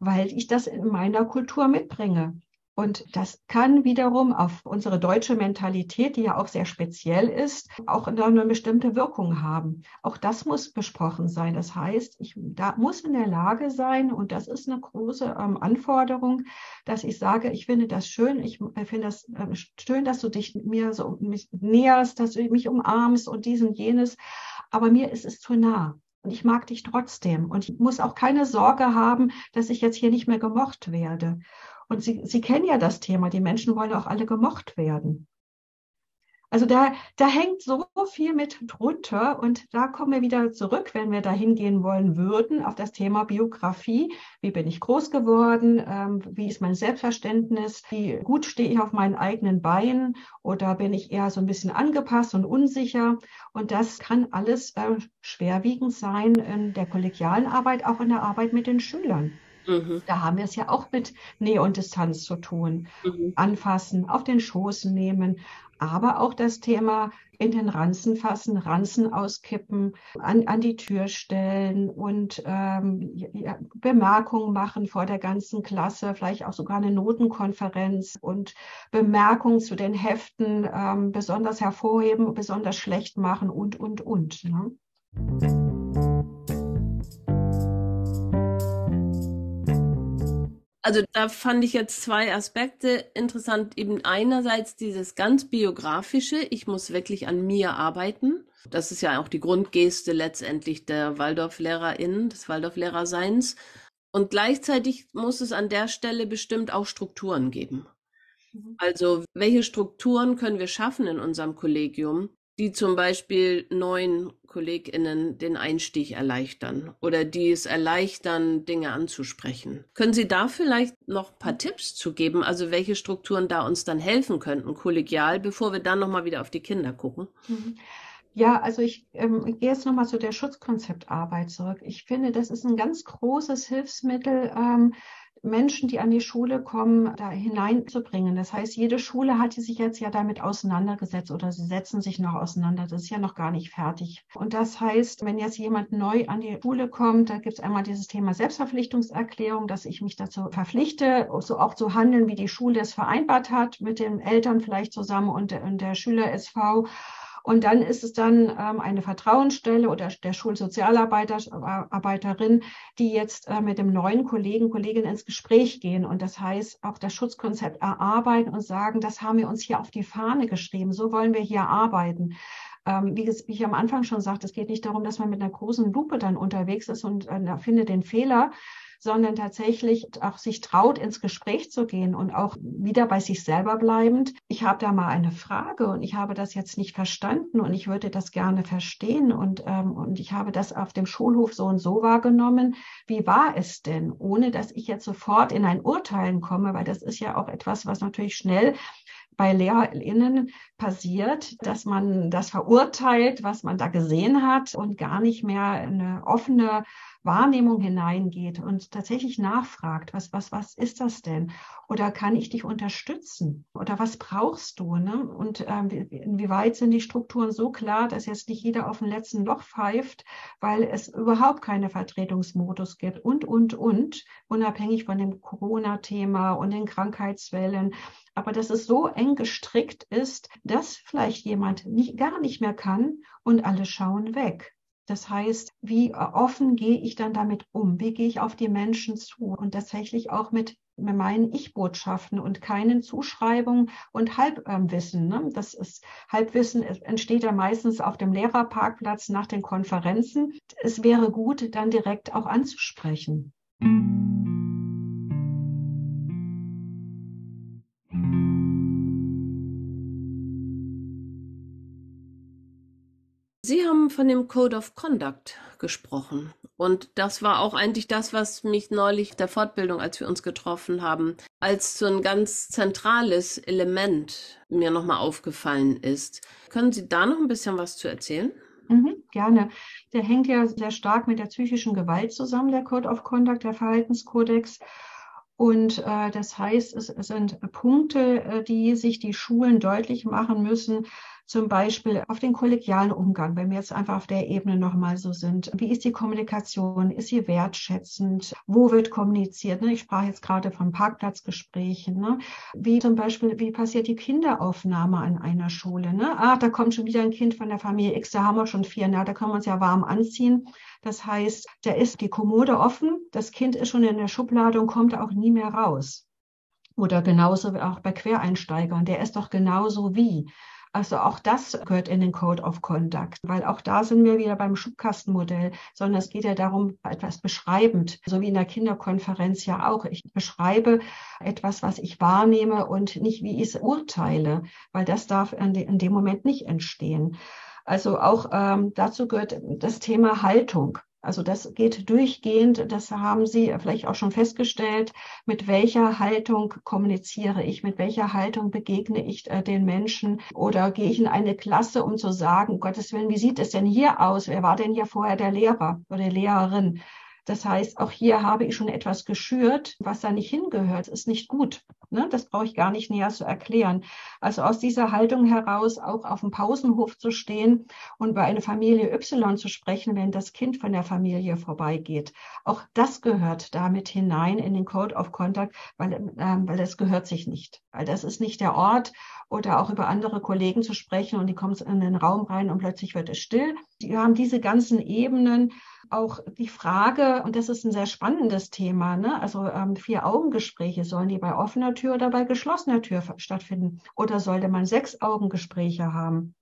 weil ich das in meiner Kultur mitbringe. Und das kann wiederum auf unsere deutsche Mentalität, die ja auch sehr speziell ist, auch eine bestimmte Wirkung haben. Auch das muss besprochen sein. Das heißt, ich da muss in der Lage sein, und das ist eine große ähm, Anforderung, dass ich sage, ich finde das schön, ich äh, finde das äh, schön, dass du dich mir so mich näherst, dass du mich umarmst und dies und jenes. Aber mir ist es zu nah. Und ich mag dich trotzdem. Und ich muss auch keine Sorge haben, dass ich jetzt hier nicht mehr gemocht werde. Und Sie, Sie kennen ja das Thema, die Menschen wollen auch alle gemocht werden. Also da, da hängt so viel mit drunter und da kommen wir wieder zurück, wenn wir da hingehen wollen würden, auf das Thema Biografie. Wie bin ich groß geworden? Ähm, wie ist mein Selbstverständnis? Wie gut stehe ich auf meinen eigenen Beinen? Oder bin ich eher so ein bisschen angepasst und unsicher? Und das kann alles äh, schwerwiegend sein in der kollegialen Arbeit, auch in der Arbeit mit den Schülern. Mhm. Da haben wir es ja auch mit Nähe und Distanz zu tun. Mhm. Anfassen, auf den Schoß nehmen, aber auch das Thema in den Ranzen fassen, Ranzen auskippen, an, an die Tür stellen und ähm, ja, Bemerkungen machen vor der ganzen Klasse, vielleicht auch sogar eine Notenkonferenz und Bemerkungen zu den Heften ähm, besonders hervorheben, besonders schlecht machen und, und, und. Ne? Also da fand ich jetzt zwei Aspekte interessant. Eben einerseits dieses ganz biografische, ich muss wirklich an mir arbeiten. Das ist ja auch die Grundgeste letztendlich der Waldorflehrerin, des Waldorflehrerseins. Und gleichzeitig muss es an der Stelle bestimmt auch Strukturen geben. Mhm. Also welche Strukturen können wir schaffen in unserem Kollegium, die zum Beispiel neuen KollegInnen den Einstieg erleichtern oder die es erleichtern, Dinge anzusprechen. Können Sie da vielleicht noch ein paar Tipps zu geben, also welche Strukturen da uns dann helfen könnten, kollegial, bevor wir dann nochmal wieder auf die Kinder gucken? Mhm. Ja, also ich, ähm, ich gehe jetzt nochmal zu der Schutzkonzeptarbeit zurück. Ich finde, das ist ein ganz großes Hilfsmittel, ähm, Menschen, die an die Schule kommen, da hineinzubringen. Das heißt, jede Schule hat sich jetzt ja damit auseinandergesetzt oder sie setzen sich noch auseinander. Das ist ja noch gar nicht fertig. Und das heißt, wenn jetzt jemand neu an die Schule kommt, da gibt es einmal dieses Thema Selbstverpflichtungserklärung, dass ich mich dazu verpflichte, so auch zu handeln, wie die Schule es vereinbart hat, mit den Eltern vielleicht zusammen und, und der Schüler SV. Und dann ist es dann ähm, eine Vertrauensstelle oder der Schulsozialarbeiterin, die jetzt äh, mit dem neuen Kollegen, Kollegin ins Gespräch gehen und das heißt auch das Schutzkonzept erarbeiten und sagen, das haben wir uns hier auf die Fahne geschrieben, so wollen wir hier arbeiten. Ähm, wie, ich am Anfang schon sagte, es geht nicht darum, dass man mit einer großen Lupe dann unterwegs ist und äh, findet den Fehler, sondern tatsächlich auch sich traut, ins Gespräch zu gehen und auch wieder bei sich selber bleibend. Ich habe da mal eine Frage und ich habe das jetzt nicht verstanden und ich würde das gerne verstehen und, ähm, und ich habe das auf dem Schulhof so und so wahrgenommen. Wie war es denn? Ohne dass ich jetzt sofort in ein Urteilen komme, weil das ist ja auch etwas, was natürlich schnell bei LehrerInnen passiert, dass man das verurteilt, was man da gesehen hat und gar nicht mehr eine offene Wahrnehmung hineingeht und tatsächlich nachfragt, was, was, was ist das denn? Oder kann ich dich unterstützen? Oder was brauchst du? Ne? Und ähm, inwieweit sind die Strukturen so klar, dass jetzt nicht jeder auf dem letzten Loch pfeift, weil es überhaupt keine Vertretungsmodus gibt und, und, und, unabhängig von dem Corona-Thema und den Krankheitswellen. Aber dass es so eng gestrickt ist, dass vielleicht jemand nicht, gar nicht mehr kann und alle schauen weg. Das heißt, wie offen gehe ich dann damit um? Wie gehe ich auf die Menschen zu? Und tatsächlich auch mit meinen Ich-Botschaften und keinen Zuschreibungen und Halbwissen. Ne? Das ist Halbwissen entsteht ja meistens auf dem Lehrerparkplatz nach den Konferenzen. Es wäre gut, dann direkt auch anzusprechen. Sie von dem Code of Conduct gesprochen. Und das war auch eigentlich das, was mich neulich der Fortbildung, als wir uns getroffen haben, als so ein ganz zentrales Element mir nochmal aufgefallen ist. Können Sie da noch ein bisschen was zu erzählen? Mhm, gerne. Der hängt ja sehr stark mit der psychischen Gewalt zusammen, der Code of Conduct, der Verhaltenskodex. Und äh, das heißt, es, es sind Punkte, äh, die sich die Schulen deutlich machen müssen, zum Beispiel auf den kollegialen Umgang, wenn wir jetzt einfach auf der Ebene nochmal so sind. Wie ist die Kommunikation? Ist sie wertschätzend? Wo wird kommuniziert? Ne? Ich sprach jetzt gerade von Parkplatzgesprächen. Ne? Wie zum Beispiel, wie passiert die Kinderaufnahme an einer Schule? Ne? Ah, da kommt schon wieder ein Kind von der Familie X, da haben wir schon vier, na, da können wir uns ja warm anziehen. Das heißt, da ist die Kommode offen, das Kind ist schon in der Schublade und kommt auch nie mehr raus. Oder genauso wie auch bei Quereinsteigern, der ist doch genauso wie. Also auch das gehört in den Code of Conduct, weil auch da sind wir wieder beim Schubkastenmodell, sondern es geht ja darum, etwas beschreibend, so wie in der Kinderkonferenz ja auch. Ich beschreibe etwas, was ich wahrnehme und nicht, wie ich es urteile, weil das darf in, de in dem Moment nicht entstehen. Also auch ähm, dazu gehört das Thema Haltung. Also das geht durchgehend, das haben Sie vielleicht auch schon festgestellt, mit welcher Haltung kommuniziere ich, mit welcher Haltung begegne ich äh, den Menschen oder gehe ich in eine Klasse, um zu sagen, Gottes Willen, wie sieht es denn hier aus? Wer war denn hier vorher der Lehrer oder Lehrerin? Das heißt, auch hier habe ich schon etwas geschürt, was da nicht hingehört. Ist nicht gut. Ne? Das brauche ich gar nicht näher zu erklären. Also aus dieser Haltung heraus auch auf dem Pausenhof zu stehen und über eine Familie Y zu sprechen, wenn das Kind von der Familie vorbeigeht. Auch das gehört damit hinein in den Code of Contact, weil, äh, weil das gehört sich nicht. Weil das ist nicht der Ort oder auch über andere Kollegen zu sprechen und die kommen in den Raum rein und plötzlich wird es still. Die haben diese ganzen Ebenen auch die Frage, und das ist ein sehr spannendes Thema, ne? also ähm, Vier-Augen-Gespräche, sollen die bei offener Tür oder bei geschlossener Tür stattfinden? Oder sollte man Sechs-Augen-Gespräche haben?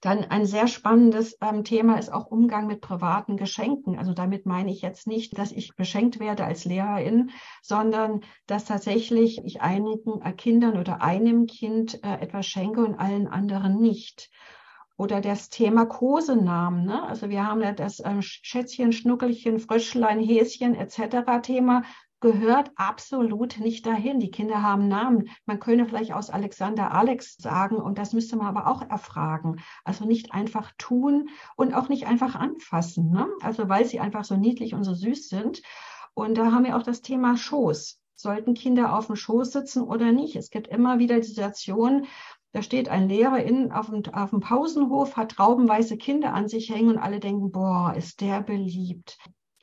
Dann ein sehr spannendes ähm, Thema ist auch Umgang mit privaten Geschenken. Also damit meine ich jetzt nicht, dass ich beschenkt werde als Lehrerin, sondern dass tatsächlich ich einigen Kindern oder einem Kind äh, etwas schenke und allen anderen nicht. Oder das Thema Kosenamen. Ne? Also wir haben ja das ähm, Schätzchen, Schnuckelchen, Fröschlein, Häschen etc. Thema gehört absolut nicht dahin. Die Kinder haben Namen. Man könnte vielleicht aus Alexander Alex sagen und das müsste man aber auch erfragen. Also nicht einfach tun und auch nicht einfach anfassen. Ne? Also weil sie einfach so niedlich und so süß sind. Und da haben wir auch das Thema Schoß. Sollten Kinder auf dem Schoß sitzen oder nicht? Es gibt immer wieder die Situation, da steht ein Lehrer in, auf, dem, auf dem Pausenhof, hat traubenweiße Kinder an sich hängen und alle denken, boah, ist der beliebt.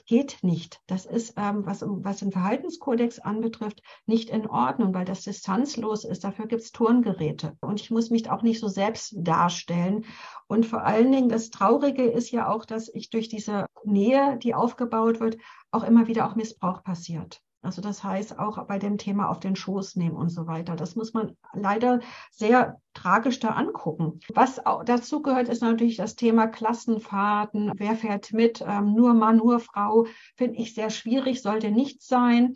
geht nicht. Das ist, ähm, was, was den Verhaltenskodex anbetrifft, nicht in Ordnung, weil das distanzlos ist. Dafür gibt es Turngeräte. Und ich muss mich auch nicht so selbst darstellen. Und vor allen Dingen, das Traurige ist ja auch, dass ich durch diese Nähe, die aufgebaut wird, auch immer wieder auch Missbrauch passiert. Also das heißt auch bei dem Thema auf den Schoß nehmen und so weiter. Das muss man leider sehr tragisch da angucken. Was auch dazu gehört, ist natürlich das Thema Klassenfahrten. Wer fährt mit? Ähm, nur Mann, nur Frau. Finde ich sehr schwierig, sollte nicht sein.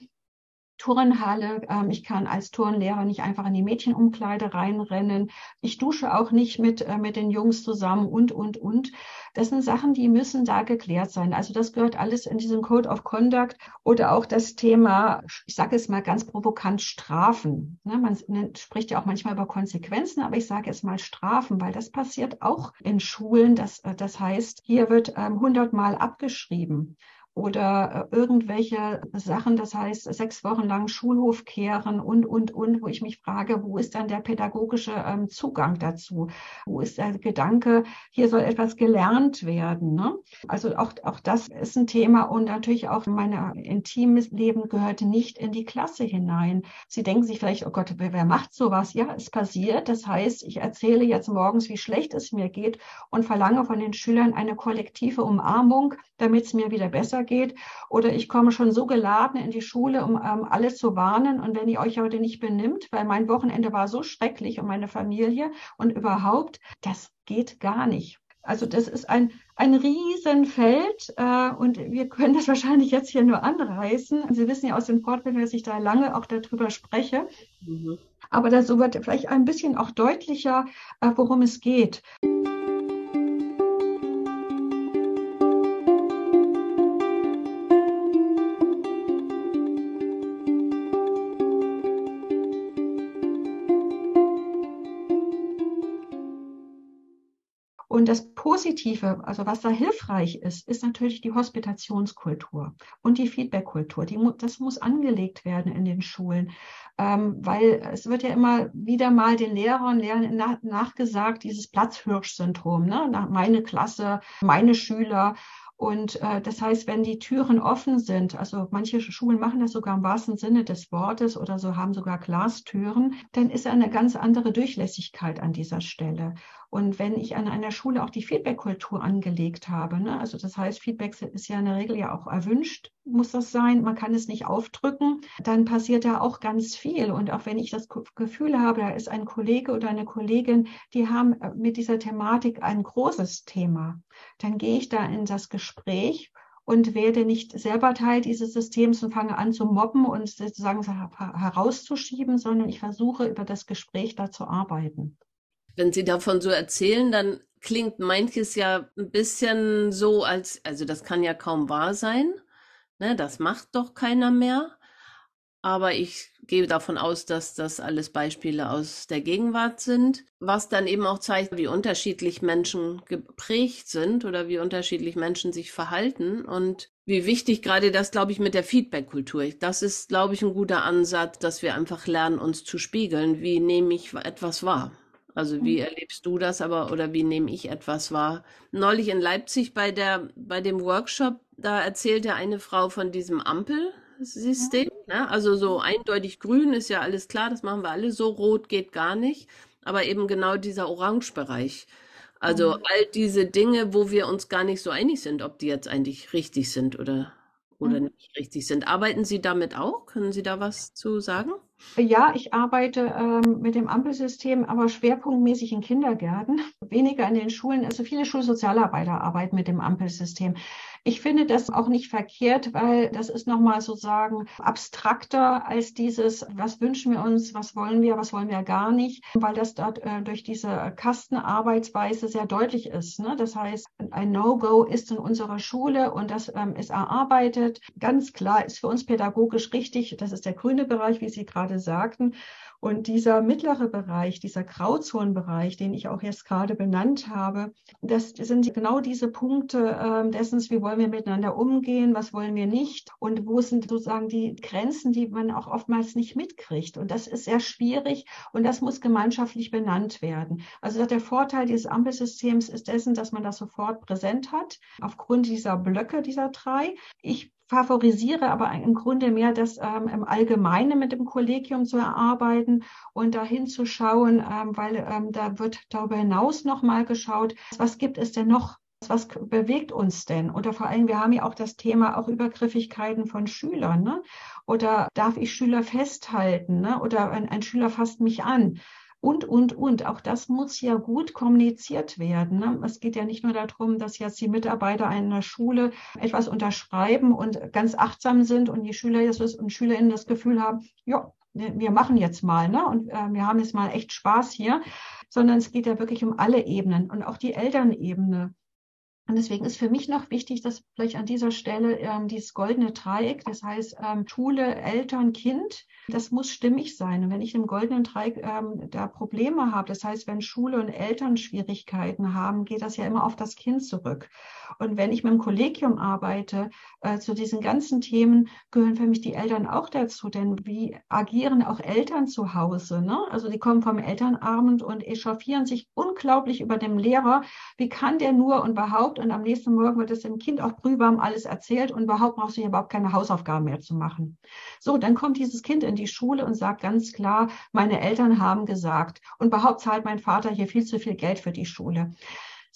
Turnhalle. Ähm, ich kann als Turnlehrer nicht einfach in die Mädchenumkleide reinrennen. Ich dusche auch nicht mit, äh, mit den Jungs zusammen und, und, und. Das sind Sachen, die müssen da geklärt sein. Also das gehört alles in diesen Code of Conduct oder auch das Thema, ich sage es mal ganz provokant, Strafen. Ne, man spricht ja auch manchmal über Konsequenzen, aber ich sage es mal Strafen, weil das passiert auch in Schulen. Das, äh, das heißt, hier wird ähm, hundertmal abgeschrieben oder äh, irgendwelche Sachen, das heißt sechs Wochen lang Schulhof kehren und, und, und, wo ich mich frage, wo ist dann der pädagogische ähm, Zugang dazu? Wo ist der Gedanke, hier soll etwas gelernt werden? Ne? Also auch, auch das ist ein Thema und natürlich auch mein intimes Leben gehört nicht in die Klasse hinein. Sie denken sich vielleicht, oh Gott, wer, wer macht sowas? Ja, es passiert. Das heißt, ich erzähle jetzt morgens, wie schlecht es mir geht und verlange von den Schülern eine kollektive Umarmung, damit es mir wieder besser geht. Oder ich komme schon so geladen in die Schule, um ähm, alles zu warnen. Und wenn ihr euch heute nicht benimmt, weil mein Wochenende war so schrecklich und meine Familie und überhaupt, das geht gar nicht. Also das ist ein, ein Riesenfeld äh, und wir können das wahrscheinlich jetzt hier nur anreißen. Sie wissen ja aus den Fortbildungen, dass ich da lange auch darüber spreche. Mhm. Aber da so wird vielleicht ein bisschen auch deutlicher, äh, worum es geht. Und das Positive, also was da hilfreich ist, ist natürlich die Hospitationskultur und die Feedbackkultur. Die, das muss angelegt werden in den Schulen, ähm, weil es wird ja immer wieder mal den Lehrern, Lehrern nach, nachgesagt, dieses Platzhirsch-Syndrom, ne? meine Klasse, meine Schüler. Und äh, das heißt, wenn die Türen offen sind, also manche Schulen machen das sogar im wahrsten Sinne des Wortes oder so haben sogar Glastüren, dann ist eine ganz andere Durchlässigkeit an dieser Stelle. Und wenn ich an einer Schule auch die Feedback-Kultur angelegt habe, ne, also das heißt, Feedback ist ja in der Regel ja auch erwünscht, muss das sein, man kann es nicht aufdrücken, dann passiert da auch ganz viel. Und auch wenn ich das Gefühl habe, da ist ein Kollege oder eine Kollegin, die haben äh, mit dieser Thematik ein großes Thema, dann gehe ich da in das Gespräch und werde nicht selber Teil dieses Systems und fange an zu mobben und sozusagen herauszuschieben, sondern ich versuche über das Gespräch da zu arbeiten. Wenn Sie davon so erzählen, dann klingt manches ja ein bisschen so, als, also das kann ja kaum wahr sein. Ne, das macht doch keiner mehr. Aber ich gehe davon aus, dass das alles Beispiele aus der Gegenwart sind, was dann eben auch zeigt, wie unterschiedlich Menschen geprägt sind oder wie unterschiedlich Menschen sich verhalten und wie wichtig gerade das, glaube ich, mit der Feedback-Kultur. Das ist, glaube ich, ein guter Ansatz, dass wir einfach lernen, uns zu spiegeln. Wie nehme ich etwas wahr? Also wie mhm. erlebst du das aber oder wie nehme ich etwas wahr? Neulich in Leipzig bei der bei dem Workshop, da erzählte eine Frau von diesem Ampelsystem. Ne? Also so eindeutig grün ist ja alles klar, das machen wir alle so, rot geht gar nicht. Aber eben genau dieser Orangebereich. Also mhm. all diese Dinge, wo wir uns gar nicht so einig sind, ob die jetzt eigentlich richtig sind oder, oder mhm. nicht richtig sind. Arbeiten Sie damit auch? Können Sie da was zu sagen? Ja, ich arbeite ähm, mit dem Ampelsystem, aber schwerpunktmäßig in Kindergärten, weniger in den Schulen. Also viele Schulsozialarbeiter arbeiten mit dem Ampelsystem. Ich finde das auch nicht verkehrt, weil das ist nochmal sozusagen abstrakter als dieses, was wünschen wir uns, was wollen wir, was wollen wir gar nicht, weil das dort äh, durch diese Kastenarbeitsweise sehr deutlich ist. Ne? Das heißt, ein No-Go ist in unserer Schule und das ähm, ist erarbeitet. Ganz klar ist für uns pädagogisch richtig, das ist der grüne Bereich, wie Sie gerade sagten. Und dieser mittlere Bereich, dieser Grauzonenbereich, den ich auch jetzt gerade benannt habe, das sind genau diese Punkte äh, dessen, wie wollen wir miteinander umgehen, was wollen wir nicht und wo sind sozusagen die Grenzen, die man auch oftmals nicht mitkriegt. Und das ist sehr schwierig und das muss gemeinschaftlich benannt werden. Also der Vorteil dieses Ampelsystems ist dessen, dass man das sofort präsent hat, aufgrund dieser Blöcke, dieser drei. Ich favorisiere aber im Grunde mehr das ähm, im Allgemeinen mit dem Kollegium zu erarbeiten und dahin zu schauen, ähm, weil ähm, da wird darüber hinaus nochmal geschaut, was gibt es denn noch was bewegt uns denn? Oder vor allem, wir haben ja auch das Thema auch Übergriffigkeiten von Schülern. Ne? Oder darf ich Schüler festhalten? Ne? Oder ein, ein Schüler fasst mich an und, und, und. Auch das muss ja gut kommuniziert werden. Ne? Es geht ja nicht nur darum, dass jetzt die Mitarbeiter einer Schule etwas unterschreiben und ganz achtsam sind und die Schüler und Schülerinnen das Gefühl haben, ja, wir machen jetzt mal, ne? Und äh, wir haben jetzt mal echt Spaß hier, sondern es geht ja wirklich um alle Ebenen und auch die Elternebene. Und deswegen ist für mich noch wichtig, dass vielleicht an dieser Stelle ähm, dieses goldene Dreieck, das heißt ähm, Schule, Eltern, Kind, das muss stimmig sein. Und wenn ich im goldenen Dreieck ähm, da Probleme habe, das heißt, wenn Schule und Eltern Schwierigkeiten haben, geht das ja immer auf das Kind zurück. Und wenn ich mit dem Kollegium arbeite, äh, zu diesen ganzen Themen gehören für mich die Eltern auch dazu. Denn wie agieren auch Eltern zu Hause? Ne? Also die kommen vom Elternabend und echauffieren sich unglaublich über den Lehrer. Wie kann der nur und überhaupt? Und am nächsten Morgen wird es dem Kind auch brühwarm alles erzählt und überhaupt brauchst du hier überhaupt keine Hausaufgaben mehr zu machen. So, dann kommt dieses Kind in die Schule und sagt ganz klar, meine Eltern haben gesagt und überhaupt zahlt mein Vater hier viel zu viel Geld für die Schule.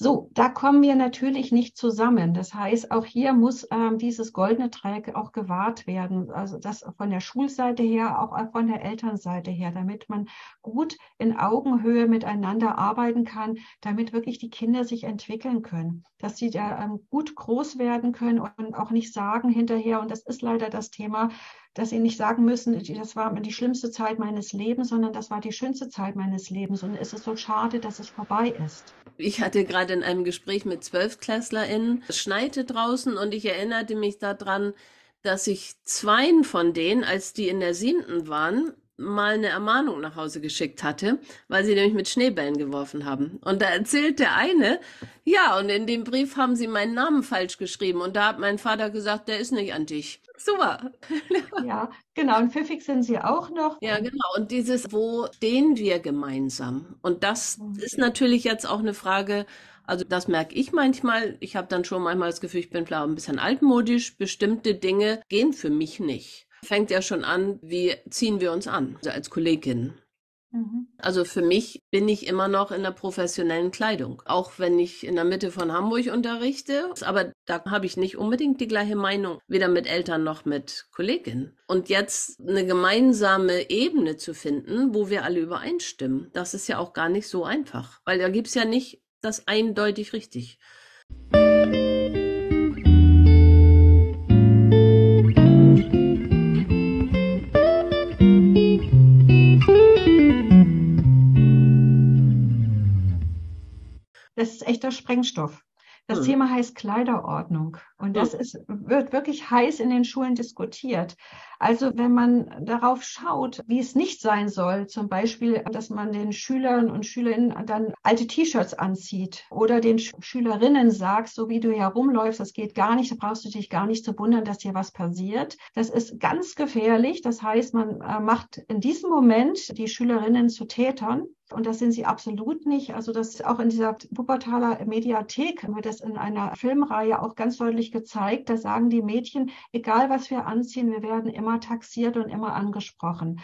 So, da kommen wir natürlich nicht zusammen. Das heißt, auch hier muss ähm, dieses goldene Dreieck auch gewahrt werden. Also das von der Schulseite her, auch von der Elternseite her, damit man gut in Augenhöhe miteinander arbeiten kann, damit wirklich die Kinder sich entwickeln können, dass sie da ähm, gut groß werden können und auch nicht sagen hinterher, und das ist leider das Thema, dass sie nicht sagen müssen, das war die schlimmste Zeit meines Lebens, sondern das war die schönste Zeit meines Lebens. Und es ist so schade, dass es vorbei ist. Ich hatte gerade in einem Gespräch mit ZwölfklässlerInnen, es schneite draußen und ich erinnerte mich daran, dass ich zweien von denen, als die in der siebten waren, mal eine Ermahnung nach Hause geschickt hatte, weil sie nämlich mit Schneebällen geworfen haben. Und da erzählt der eine, ja, und in dem Brief haben sie meinen Namen falsch geschrieben. Und da hat mein Vater gesagt, der ist nicht an dich. Super. ja, genau. Und pfiffig sind sie auch noch. Ja, genau. Und dieses, wo stehen wir gemeinsam? Und das mhm. ist natürlich jetzt auch eine Frage, also das merke ich manchmal. Ich habe dann schon manchmal das Gefühl, ich bin vielleicht ein bisschen altmodisch. Bestimmte Dinge gehen für mich nicht fängt ja schon an, wie ziehen wir uns an, also als Kollegin. Mhm. Also für mich bin ich immer noch in der professionellen Kleidung, auch wenn ich in der Mitte von Hamburg unterrichte. Aber da habe ich nicht unbedingt die gleiche Meinung, weder mit Eltern noch mit Kolleginnen. Und jetzt eine gemeinsame Ebene zu finden, wo wir alle übereinstimmen, das ist ja auch gar nicht so einfach, weil da gibt es ja nicht das eindeutig richtig. Das ist echter Sprengstoff. Das mhm. Thema heißt Kleiderordnung. Und das ist, wird wirklich heiß in den Schulen diskutiert. Also wenn man darauf schaut, wie es nicht sein soll, zum Beispiel, dass man den Schülern und Schülerinnen dann alte T-Shirts anzieht oder den Schülerinnen sagt, so wie du herumläufst, das geht gar nicht, da brauchst du dich gar nicht zu wundern, dass dir was passiert. Das ist ganz gefährlich. Das heißt, man äh, macht in diesem Moment die Schülerinnen zu Tätern. Und das sind sie absolut nicht. Also das ist auch in dieser Wuppertaler Mediathek, wird das in einer Filmreihe auch ganz deutlich gezeigt. Da sagen die Mädchen, egal was wir anziehen, wir werden immer taxiert und immer angesprochen.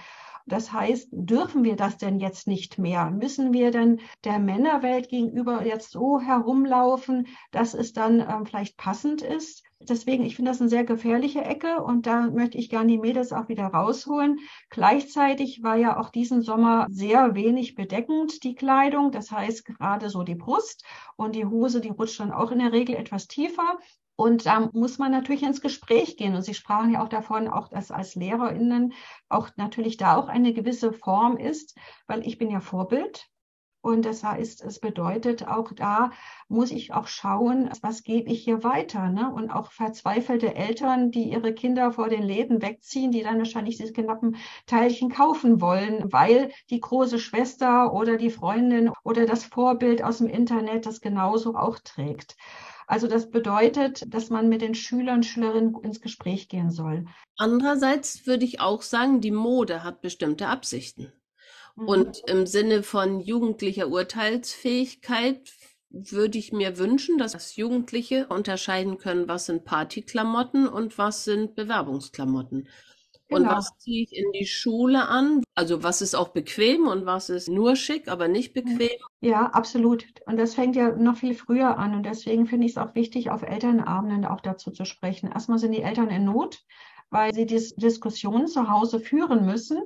Das heißt, dürfen wir das denn jetzt nicht mehr? Müssen wir denn der Männerwelt gegenüber jetzt so herumlaufen, dass es dann ähm, vielleicht passend ist? Deswegen, ich finde das eine sehr gefährliche Ecke und da möchte ich gerne die Mädels auch wieder rausholen. Gleichzeitig war ja auch diesen Sommer sehr wenig bedeckend die Kleidung. Das heißt, gerade so die Brust und die Hose, die rutscht dann auch in der Regel etwas tiefer. Und da muss man natürlich ins Gespräch gehen. Und Sie sprachen ja auch davon, auch dass als LehrerInnen auch natürlich da auch eine gewisse Form ist, weil ich bin ja Vorbild. Und das heißt, es bedeutet, auch da muss ich auch schauen, was gebe ich hier weiter. Ne? Und auch verzweifelte Eltern, die ihre Kinder vor den Läden wegziehen, die dann wahrscheinlich diese knappen Teilchen kaufen wollen, weil die große Schwester oder die Freundin oder das Vorbild aus dem Internet das genauso auch trägt. Also das bedeutet, dass man mit den Schülern und Schülerinnen ins Gespräch gehen soll. Andererseits würde ich auch sagen, die Mode hat bestimmte Absichten. Mhm. Und im Sinne von jugendlicher Urteilsfähigkeit würde ich mir wünschen, dass Jugendliche unterscheiden können, was sind Partyklamotten und was sind Bewerbungsklamotten. Genau. Und was ziehe ich in die Schule an? Also was ist auch bequem und was ist nur schick, aber nicht bequem? Ja, absolut. Und das fängt ja noch viel früher an. Und deswegen finde ich es auch wichtig, auf Elternabenden auch dazu zu sprechen. Erstmal sind die Eltern in Not, weil sie die Diskussionen zu Hause führen müssen.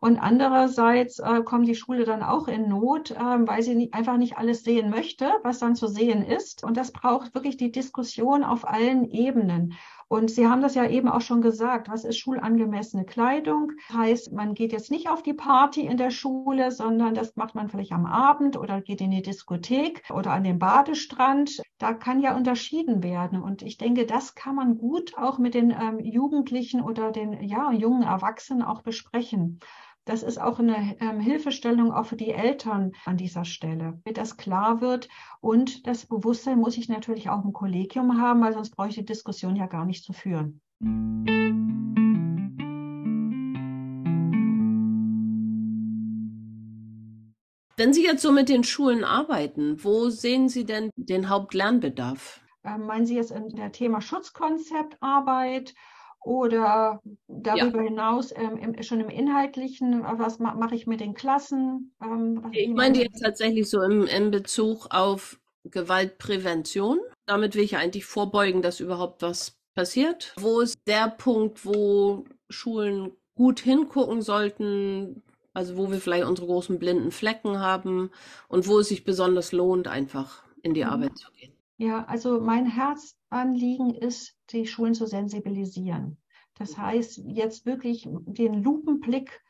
Und andererseits äh, kommt die Schule dann auch in Not, äh, weil sie nicht, einfach nicht alles sehen möchte, was dann zu sehen ist. Und das braucht wirklich die Diskussion auf allen Ebenen. Und Sie haben das ja eben auch schon gesagt, was ist schulangemessene Kleidung? Heißt, man geht jetzt nicht auf die Party in der Schule, sondern das macht man vielleicht am Abend oder geht in die Diskothek oder an den Badestrand. Da kann ja unterschieden werden. Und ich denke, das kann man gut auch mit den ähm, Jugendlichen oder den ja, jungen Erwachsenen auch besprechen. Das ist auch eine ähm, Hilfestellung auch für die Eltern an dieser Stelle, damit das klar wird. Und das Bewusstsein muss ich natürlich auch im Kollegium haben, weil sonst brauche ich die Diskussion ja gar nicht zu führen. Wenn Sie jetzt so mit den Schulen arbeiten, wo sehen Sie denn den Hauptlernbedarf? Ähm, meinen Sie jetzt in der Thema Schutzkonzeptarbeit oder darüber ja. hinaus ähm, im, schon im Inhaltlichen, was ma mache ich mit den Klassen? Ähm, ich meine jetzt tatsächlich so im, in Bezug auf Gewaltprävention. Damit will ich eigentlich vorbeugen, dass überhaupt was passiert. Wo ist der Punkt, wo Schulen gut hingucken sollten, also wo wir vielleicht unsere großen blinden Flecken haben und wo es sich besonders lohnt, einfach in die mhm. Arbeit zu gehen? Ja, also mein Herzanliegen ist, die Schulen zu sensibilisieren. Das heißt, jetzt wirklich den Lupenblick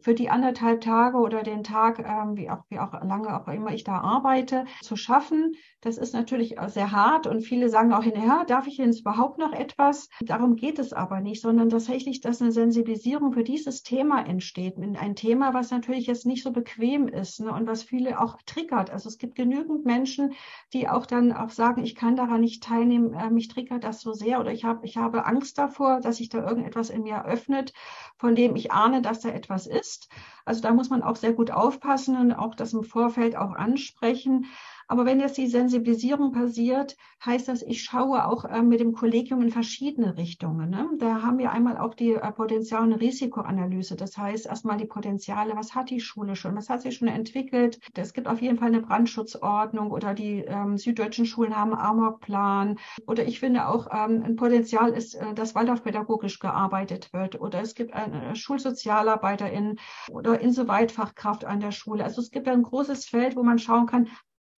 für die anderthalb Tage oder den Tag, ähm, wie, auch, wie auch lange auch immer ich da arbeite, zu schaffen. Das ist natürlich sehr hart und viele sagen auch hinterher, darf ich jetzt überhaupt noch etwas? Darum geht es aber nicht, sondern tatsächlich, dass eine Sensibilisierung für dieses Thema entsteht. Ein Thema, was natürlich jetzt nicht so bequem ist ne, und was viele auch triggert. Also es gibt genügend Menschen, die auch dann auch sagen, ich kann daran nicht teilnehmen, äh, mich triggert das so sehr oder ich habe ich habe Angst davor, dass sich da irgendetwas in mir öffnet, von dem ich ahne, dass da etwas ist ist. Also da muss man auch sehr gut aufpassen und auch das im Vorfeld auch ansprechen. Aber wenn jetzt die Sensibilisierung passiert, heißt das, ich schaue auch äh, mit dem Kollegium in verschiedene Richtungen. Ne? Da haben wir einmal auch die äh, Potenzial- und Risikoanalyse. Das heißt erstmal die Potenziale, was hat die Schule schon, was hat sie schon entwickelt. Es gibt auf jeden Fall eine Brandschutzordnung oder die ähm, süddeutschen Schulen haben einen Amokplan. Oder ich finde auch, ähm, ein Potenzial ist, äh, dass Waldorfpädagogisch gearbeitet wird. Oder es gibt eine Schulsozialarbeiterin oder Insoweit-Fachkraft an der Schule. Also es gibt ein großes Feld, wo man schauen kann,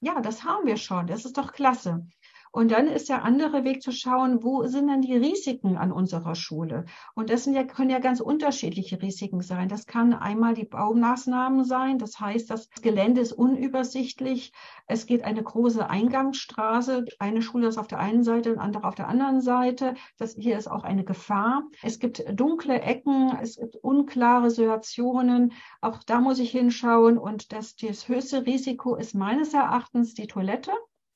ja, das haben wir schon. Das ist doch klasse. Und dann ist der andere Weg zu schauen, wo sind denn die Risiken an unserer Schule? Und das sind ja, können ja ganz unterschiedliche Risiken sein. Das kann einmal die Baumaßnahmen sein. Das heißt, das Gelände ist unübersichtlich. Es geht eine große Eingangsstraße. Eine Schule ist auf der einen Seite und andere auf der anderen Seite. Das hier ist auch eine Gefahr. Es gibt dunkle Ecken. Es gibt unklare Situationen. Auch da muss ich hinschauen. Und das, das höchste Risiko ist meines Erachtens die Toilette.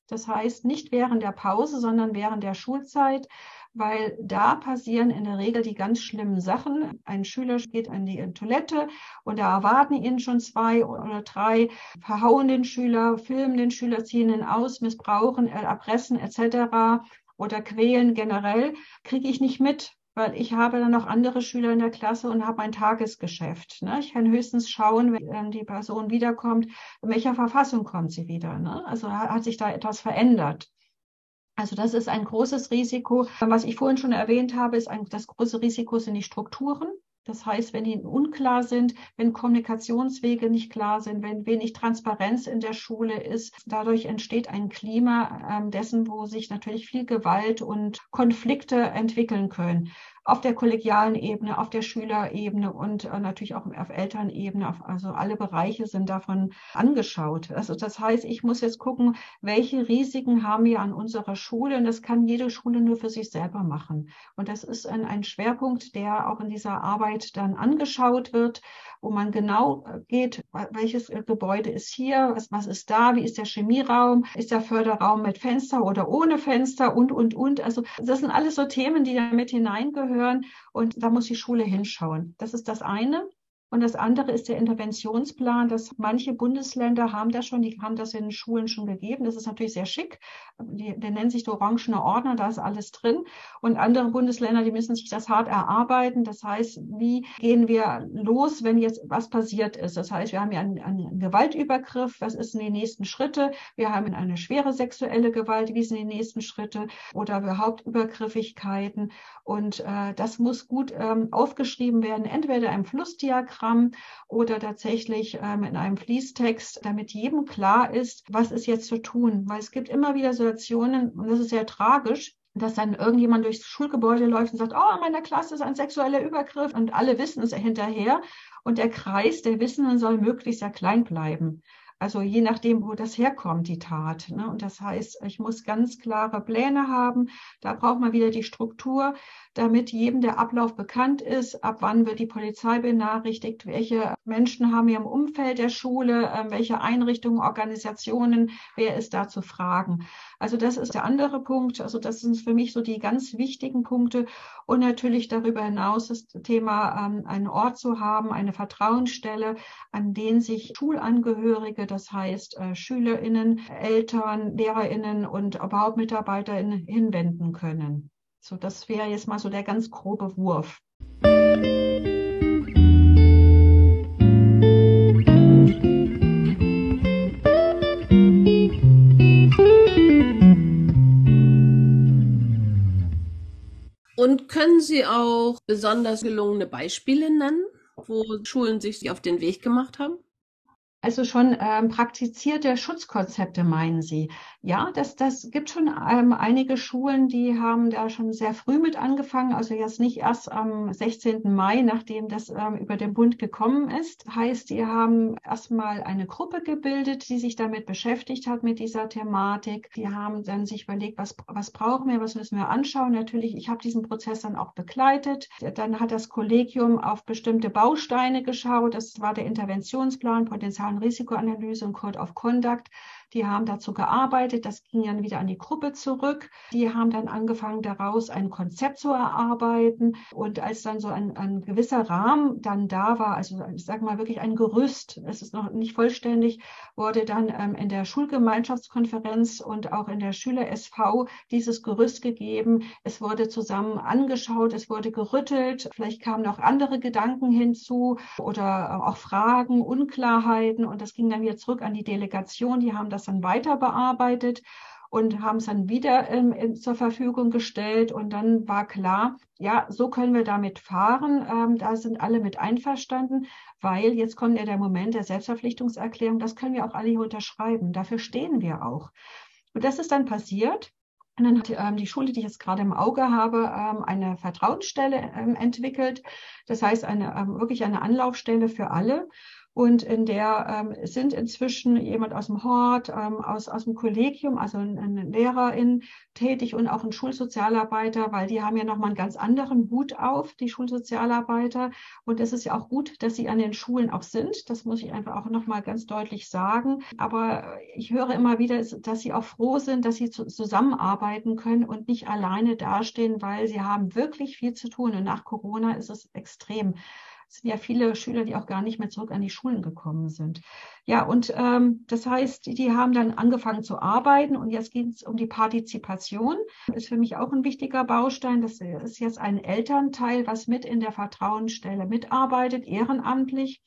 Das heißt nicht während der Pause, sondern während der Schulzeit, weil da passieren in der Regel die ganz schlimmen Sachen. Ein Schüler geht an die Toilette und da erwarten ihn schon zwei oder drei, verhauen den Schüler, filmen den Schüler, ziehen ihn aus, missbrauchen, erpressen etc. oder quälen generell, kriege ich nicht mit weil ich habe dann noch andere Schüler in der Klasse und habe mein Tagesgeschäft. Ne? Ich kann höchstens schauen, wenn die Person wiederkommt, in welcher Verfassung kommt sie wieder. Ne? Also hat sich da etwas verändert. Also das ist ein großes Risiko. Was ich vorhin schon erwähnt habe, ist ein, das große Risiko sind die Strukturen. Das heißt, wenn die unklar sind, wenn Kommunikationswege nicht klar sind, wenn wenig Transparenz in der Schule ist, dadurch entsteht ein Klima äh, dessen, wo sich natürlich viel Gewalt und Konflikte entwickeln können auf der kollegialen Ebene, auf der Schülerebene und äh, natürlich auch auf Elternebene. Auf, also alle Bereiche sind davon angeschaut. Also das heißt, ich muss jetzt gucken, welche Risiken haben wir an unserer Schule und das kann jede Schule nur für sich selber machen. Und das ist ein, ein Schwerpunkt, der auch in dieser Arbeit dann angeschaut wird, wo man genau äh, geht, welches äh, Gebäude ist hier, was, was ist da, wie ist der Chemieraum, ist der Förderraum mit Fenster oder ohne Fenster und, und, und. Also das sind alles so Themen, die da mit hineingehören und da muss die Schule hinschauen. Das ist das eine. Und das andere ist der Interventionsplan, dass manche Bundesländer haben das schon, die haben das in Schulen schon gegeben. Das ist natürlich sehr schick. Die, der nennt sich der Orangene Ordner, da ist alles drin. Und andere Bundesländer, die müssen sich das hart erarbeiten. Das heißt, wie gehen wir los, wenn jetzt was passiert ist? Das heißt, wir haben ja einen, einen Gewaltübergriff. Was ist die nächsten Schritte? Wir haben eine schwere sexuelle Gewalt. Wie sind die nächsten Schritte? Oder überhaupt Übergriffigkeiten? Und äh, das muss gut ähm, aufgeschrieben werden, entweder im Flussdiagramm oder tatsächlich ähm, in einem Fließtext, damit jedem klar ist, was ist jetzt zu tun. Weil es gibt immer wieder Situationen, und das ist sehr tragisch, dass dann irgendjemand durchs Schulgebäude läuft und sagt, oh, in meiner Klasse ist ein sexueller Übergriff und alle wissen es hinterher. Und der Kreis der Wissenden soll möglichst sehr klein bleiben. Also je nachdem, wo das herkommt, die Tat. Ne? Und das heißt, ich muss ganz klare Pläne haben. Da braucht man wieder die Struktur, damit jedem der Ablauf bekannt ist. Ab wann wird die Polizei benachrichtigt? Welche Menschen haben wir im Umfeld der Schule? Ähm, welche Einrichtungen, Organisationen? Wer ist da zu fragen? Also das ist der andere Punkt. Also das sind für mich so die ganz wichtigen Punkte. Und natürlich darüber hinaus das Thema, ähm, einen Ort zu haben, eine Vertrauensstelle, an den sich Schulangehörige, das heißt äh, SchülerInnen, Eltern, LehrerInnen und überhaupt MitarbeiterInnen hinwenden können. So, das wäre jetzt mal so der ganz grobe Wurf. Und können Sie auch besonders gelungene Beispiele nennen, wo Schulen sich auf den Weg gemacht haben? Also schon ähm, praktizierte Schutzkonzepte, meinen Sie? Ja, das, das gibt schon ähm, einige Schulen, die haben da schon sehr früh mit angefangen. Also jetzt nicht erst am 16. Mai, nachdem das ähm, über den Bund gekommen ist. Heißt, die haben erstmal eine Gruppe gebildet, die sich damit beschäftigt hat, mit dieser Thematik. Die haben dann sich überlegt, was, was brauchen wir, was müssen wir anschauen. Natürlich, ich habe diesen Prozess dann auch begleitet. Dann hat das Kollegium auf bestimmte Bausteine geschaut. Das war der Interventionsplan, Potenzial an Risikoanalyse und Code of Conduct. Die haben dazu gearbeitet. Das ging dann wieder an die Gruppe zurück. Die haben dann angefangen, daraus ein Konzept zu erarbeiten. Und als dann so ein, ein gewisser Rahmen dann da war, also ich sage mal wirklich ein Gerüst, es ist noch nicht vollständig, wurde dann ähm, in der Schulgemeinschaftskonferenz und auch in der Schüler-SV dieses Gerüst gegeben. Es wurde zusammen angeschaut, es wurde gerüttelt. Vielleicht kamen noch andere Gedanken hinzu oder auch Fragen, Unklarheiten. Und das ging dann wieder zurück an die Delegation. Die haben das dann weiter bearbeitet und haben es dann wieder ähm, zur Verfügung gestellt. Und dann war klar, ja, so können wir damit fahren. Ähm, da sind alle mit einverstanden, weil jetzt kommt ja der Moment der Selbstverpflichtungserklärung. Das können wir auch alle hier unterschreiben. Dafür stehen wir auch. Und das ist dann passiert. Und dann hat ähm, die Schule, die ich jetzt gerade im Auge habe, ähm, eine Vertrauensstelle ähm, entwickelt. Das heißt, eine, ähm, wirklich eine Anlaufstelle für alle. Und in der ähm, sind inzwischen jemand aus dem Hort, ähm, aus, aus dem Kollegium, also eine Lehrerin tätig und auch ein Schulsozialarbeiter, weil die haben ja nochmal einen ganz anderen Hut auf, die Schulsozialarbeiter. Und es ist ja auch gut, dass sie an den Schulen auch sind. Das muss ich einfach auch nochmal ganz deutlich sagen. Aber ich höre immer wieder, dass sie auch froh sind, dass sie zu, zusammenarbeiten können und nicht alleine dastehen, weil sie haben wirklich viel zu tun. Und nach Corona ist es extrem. Es sind ja viele Schüler, die auch gar nicht mehr zurück an die Schulen gekommen sind. Ja, und ähm, das heißt, die haben dann angefangen zu arbeiten und jetzt geht es um die Partizipation. Ist für mich auch ein wichtiger Baustein. Das ist jetzt ein Elternteil, was mit in der Vertrauensstelle mitarbeitet, ehrenamtlich.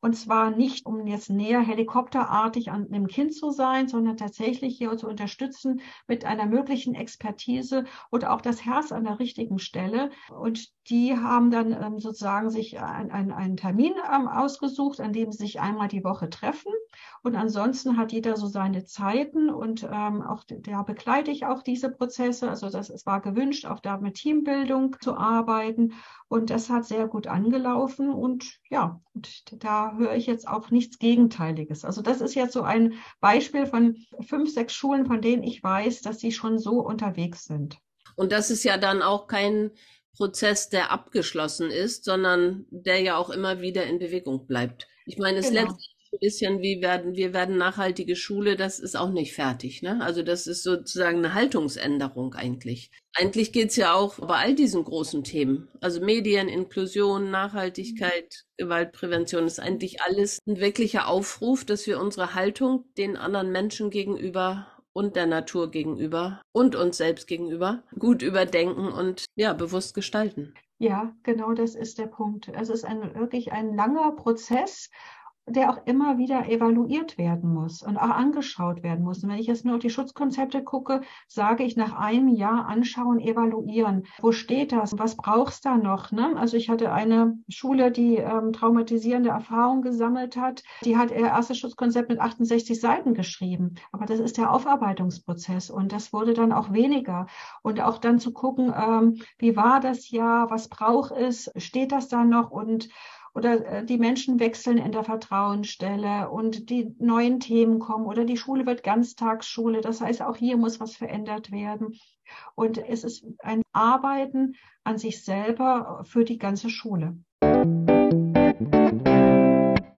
Und zwar nicht, um jetzt näher helikopterartig an einem Kind zu sein, sondern tatsächlich hier zu unterstützen mit einer möglichen Expertise oder auch das Herz an der richtigen Stelle. Und die haben dann ähm, sozusagen sich ein, ein, einen Termin ähm, ausgesucht, an dem sie sich einmal die Woche treffen. Und ansonsten hat jeder so seine Zeiten und ähm, auch da begleite ich auch diese Prozesse. Also das, es war gewünscht, auch da mit Teambildung zu arbeiten. Und das hat sehr gut angelaufen. Und ja, und da höre ich jetzt auch nichts Gegenteiliges. Also das ist jetzt so ein Beispiel von fünf, sechs Schulen, von denen ich weiß, dass sie schon so unterwegs sind. Und das ist ja dann auch kein Prozess, der abgeschlossen ist, sondern der ja auch immer wieder in Bewegung bleibt. Ich meine, es genau. letztlich bisschen wie werden, wir werden nachhaltige Schule, das ist auch nicht fertig, ne? Also das ist sozusagen eine Haltungsänderung eigentlich. Eigentlich geht's ja auch bei all diesen großen Themen. Also Medien, Inklusion, Nachhaltigkeit, Gewaltprävention ist eigentlich alles ein wirklicher Aufruf, dass wir unsere Haltung den anderen Menschen gegenüber und der Natur gegenüber und uns selbst gegenüber gut überdenken und ja, bewusst gestalten. Ja, genau das ist der Punkt. Es ist ein, wirklich ein langer Prozess der auch immer wieder evaluiert werden muss und auch angeschaut werden muss. Und wenn ich jetzt nur auf die Schutzkonzepte gucke, sage ich nach einem Jahr anschauen, evaluieren. Wo steht das? Was brauchst da noch? Ne? Also ich hatte eine Schule, die ähm, traumatisierende Erfahrungen gesammelt hat. Die hat ihr erstes Schutzkonzept mit 68 Seiten geschrieben. Aber das ist der Aufarbeitungsprozess und das wurde dann auch weniger. Und auch dann zu gucken, ähm, wie war das Jahr? Was braucht es? Steht das da noch? Und oder äh, die Menschen wechseln in der Vertrauensstelle und die neuen Themen kommen oder die Schule wird Ganztagsschule. Das heißt, auch hier muss was verändert werden. Und es ist ein Arbeiten an sich selber für die ganze Schule.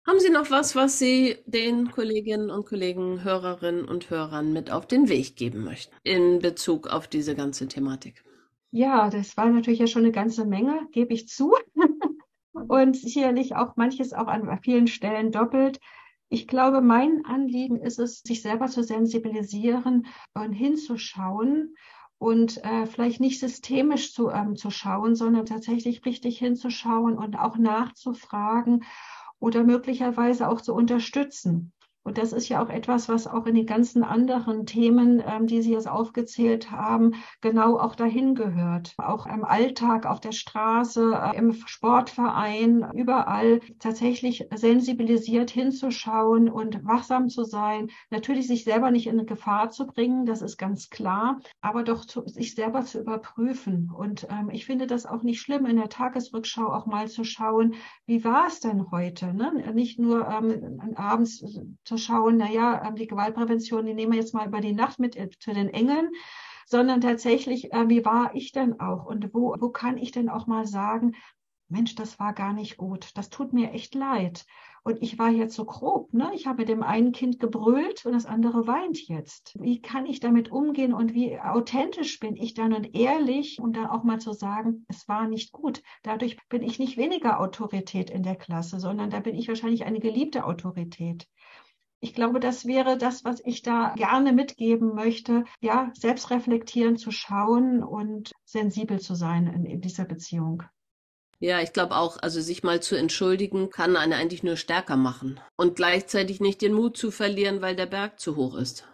Haben Sie noch was, was Sie den Kolleginnen und Kollegen, Hörerinnen und Hörern mit auf den Weg geben möchten in Bezug auf diese ganze Thematik? Ja, das war natürlich ja schon eine ganze Menge, gebe ich zu. und sicherlich auch manches auch an vielen Stellen doppelt. Ich glaube, mein Anliegen ist es, sich selber zu sensibilisieren und hinzuschauen und äh, vielleicht nicht systemisch zu, ähm, zu schauen, sondern tatsächlich richtig hinzuschauen und auch nachzufragen oder möglicherweise auch zu unterstützen. Und das ist ja auch etwas, was auch in den ganzen anderen Themen, ähm, die Sie jetzt aufgezählt haben, genau auch dahin gehört. Auch im Alltag, auf der Straße, äh, im Sportverein, überall tatsächlich sensibilisiert hinzuschauen und wachsam zu sein. Natürlich sich selber nicht in Gefahr zu bringen, das ist ganz klar, aber doch zu, sich selber zu überprüfen. Und ähm, ich finde das auch nicht schlimm, in der Tagesrückschau auch mal zu schauen, wie war es denn heute? Ne? Nicht nur ähm, abends zu zu schauen, naja, ähm, die Gewaltprävention, die nehmen wir jetzt mal über die Nacht mit äh, zu den Engeln, sondern tatsächlich, äh, wie war ich denn auch und wo, wo kann ich denn auch mal sagen, Mensch, das war gar nicht gut, das tut mir echt leid. Und ich war jetzt so grob, ne? Ich habe dem einen Kind gebrüllt und das andere weint jetzt. Wie kann ich damit umgehen und wie authentisch bin ich dann und ehrlich und dann auch mal zu sagen, es war nicht gut. Dadurch bin ich nicht weniger Autorität in der Klasse, sondern da bin ich wahrscheinlich eine geliebte Autorität ich glaube, das wäre das, was ich da gerne mitgeben möchte. Ja, selbstreflektierend zu schauen und sensibel zu sein in, in dieser Beziehung. Ja, ich glaube auch, also sich mal zu entschuldigen, kann eine eigentlich nur stärker machen. Und gleichzeitig nicht den Mut zu verlieren, weil der Berg zu hoch ist.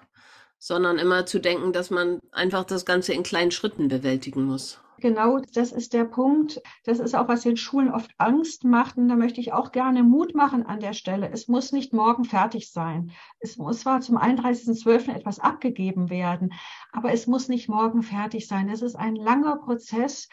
Sondern immer zu denken, dass man einfach das Ganze in kleinen Schritten bewältigen muss. Genau, das ist der Punkt. Das ist auch, was den Schulen oft Angst macht. Und da möchte ich auch gerne Mut machen an der Stelle. Es muss nicht morgen fertig sein. Es muss zwar zum 31.12. etwas abgegeben werden, aber es muss nicht morgen fertig sein. Es ist ein langer Prozess.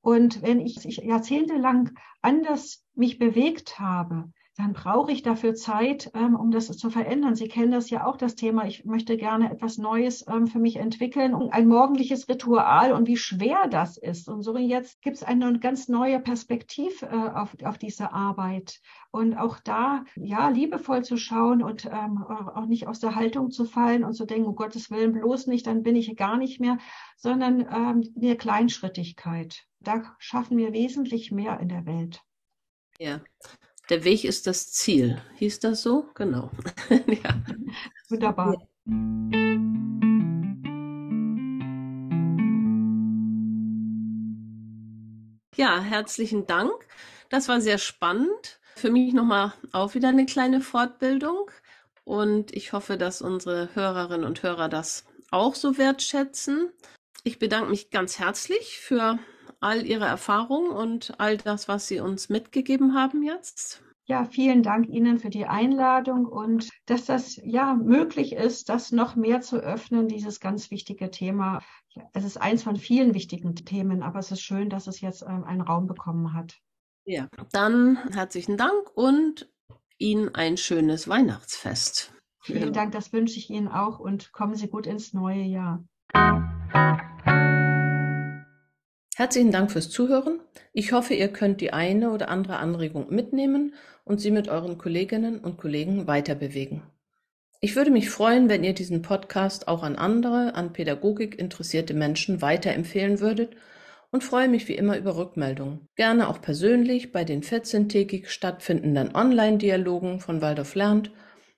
Und wenn ich, ich jahrzehntelang anders mich bewegt habe, dann brauche ich dafür Zeit, ähm, um das zu verändern. Sie kennen das ja auch, das Thema. Ich möchte gerne etwas Neues ähm, für mich entwickeln und ein morgendliches Ritual und wie schwer das ist. Und so jetzt gibt es eine ganz neue Perspektive äh, auf, auf diese Arbeit. Und auch da, ja, liebevoll zu schauen und ähm, auch nicht aus der Haltung zu fallen und zu denken, um Gottes Willen bloß nicht, dann bin ich gar nicht mehr, sondern ähm, eine Kleinschrittigkeit. Da schaffen wir wesentlich mehr in der Welt. Ja, der Weg ist das Ziel. Hieß das so? Genau. ja. Wunderbar. Ja, herzlichen Dank. Das war sehr spannend. Für mich nochmal auch wieder eine kleine Fortbildung. Und ich hoffe, dass unsere Hörerinnen und Hörer das auch so wertschätzen. Ich bedanke mich ganz herzlich für all Ihre Erfahrungen und all das, was Sie uns mitgegeben haben jetzt. Ja, vielen Dank Ihnen für die Einladung und dass das ja möglich ist, das noch mehr zu öffnen, dieses ganz wichtige Thema. Es ist eins von vielen wichtigen Themen, aber es ist schön, dass es jetzt ähm, einen Raum bekommen hat. Ja, dann herzlichen Dank und Ihnen ein schönes Weihnachtsfest. Vielen Dank, das wünsche ich Ihnen auch und kommen Sie gut ins neue Jahr. Herzlichen Dank fürs Zuhören. Ich hoffe, ihr könnt die eine oder andere Anregung mitnehmen und sie mit euren Kolleginnen und Kollegen weiterbewegen. Ich würde mich freuen, wenn ihr diesen Podcast auch an andere, an Pädagogik interessierte Menschen weiterempfehlen würdet und freue mich wie immer über Rückmeldungen. Gerne auch persönlich bei den 14-tägig stattfindenden Online-Dialogen von Waldorf lernt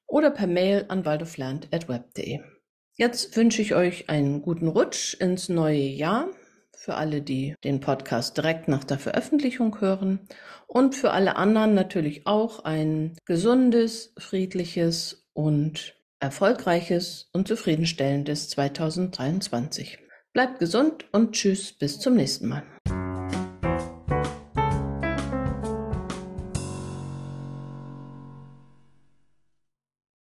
oder per Mail an waldorflernt.web.de. Jetzt wünsche ich euch einen guten Rutsch ins neue Jahr für alle, die den Podcast direkt nach der Veröffentlichung hören und für alle anderen natürlich auch ein gesundes, friedliches und erfolgreiches und zufriedenstellendes 2023. Bleibt gesund und tschüss bis zum nächsten Mal.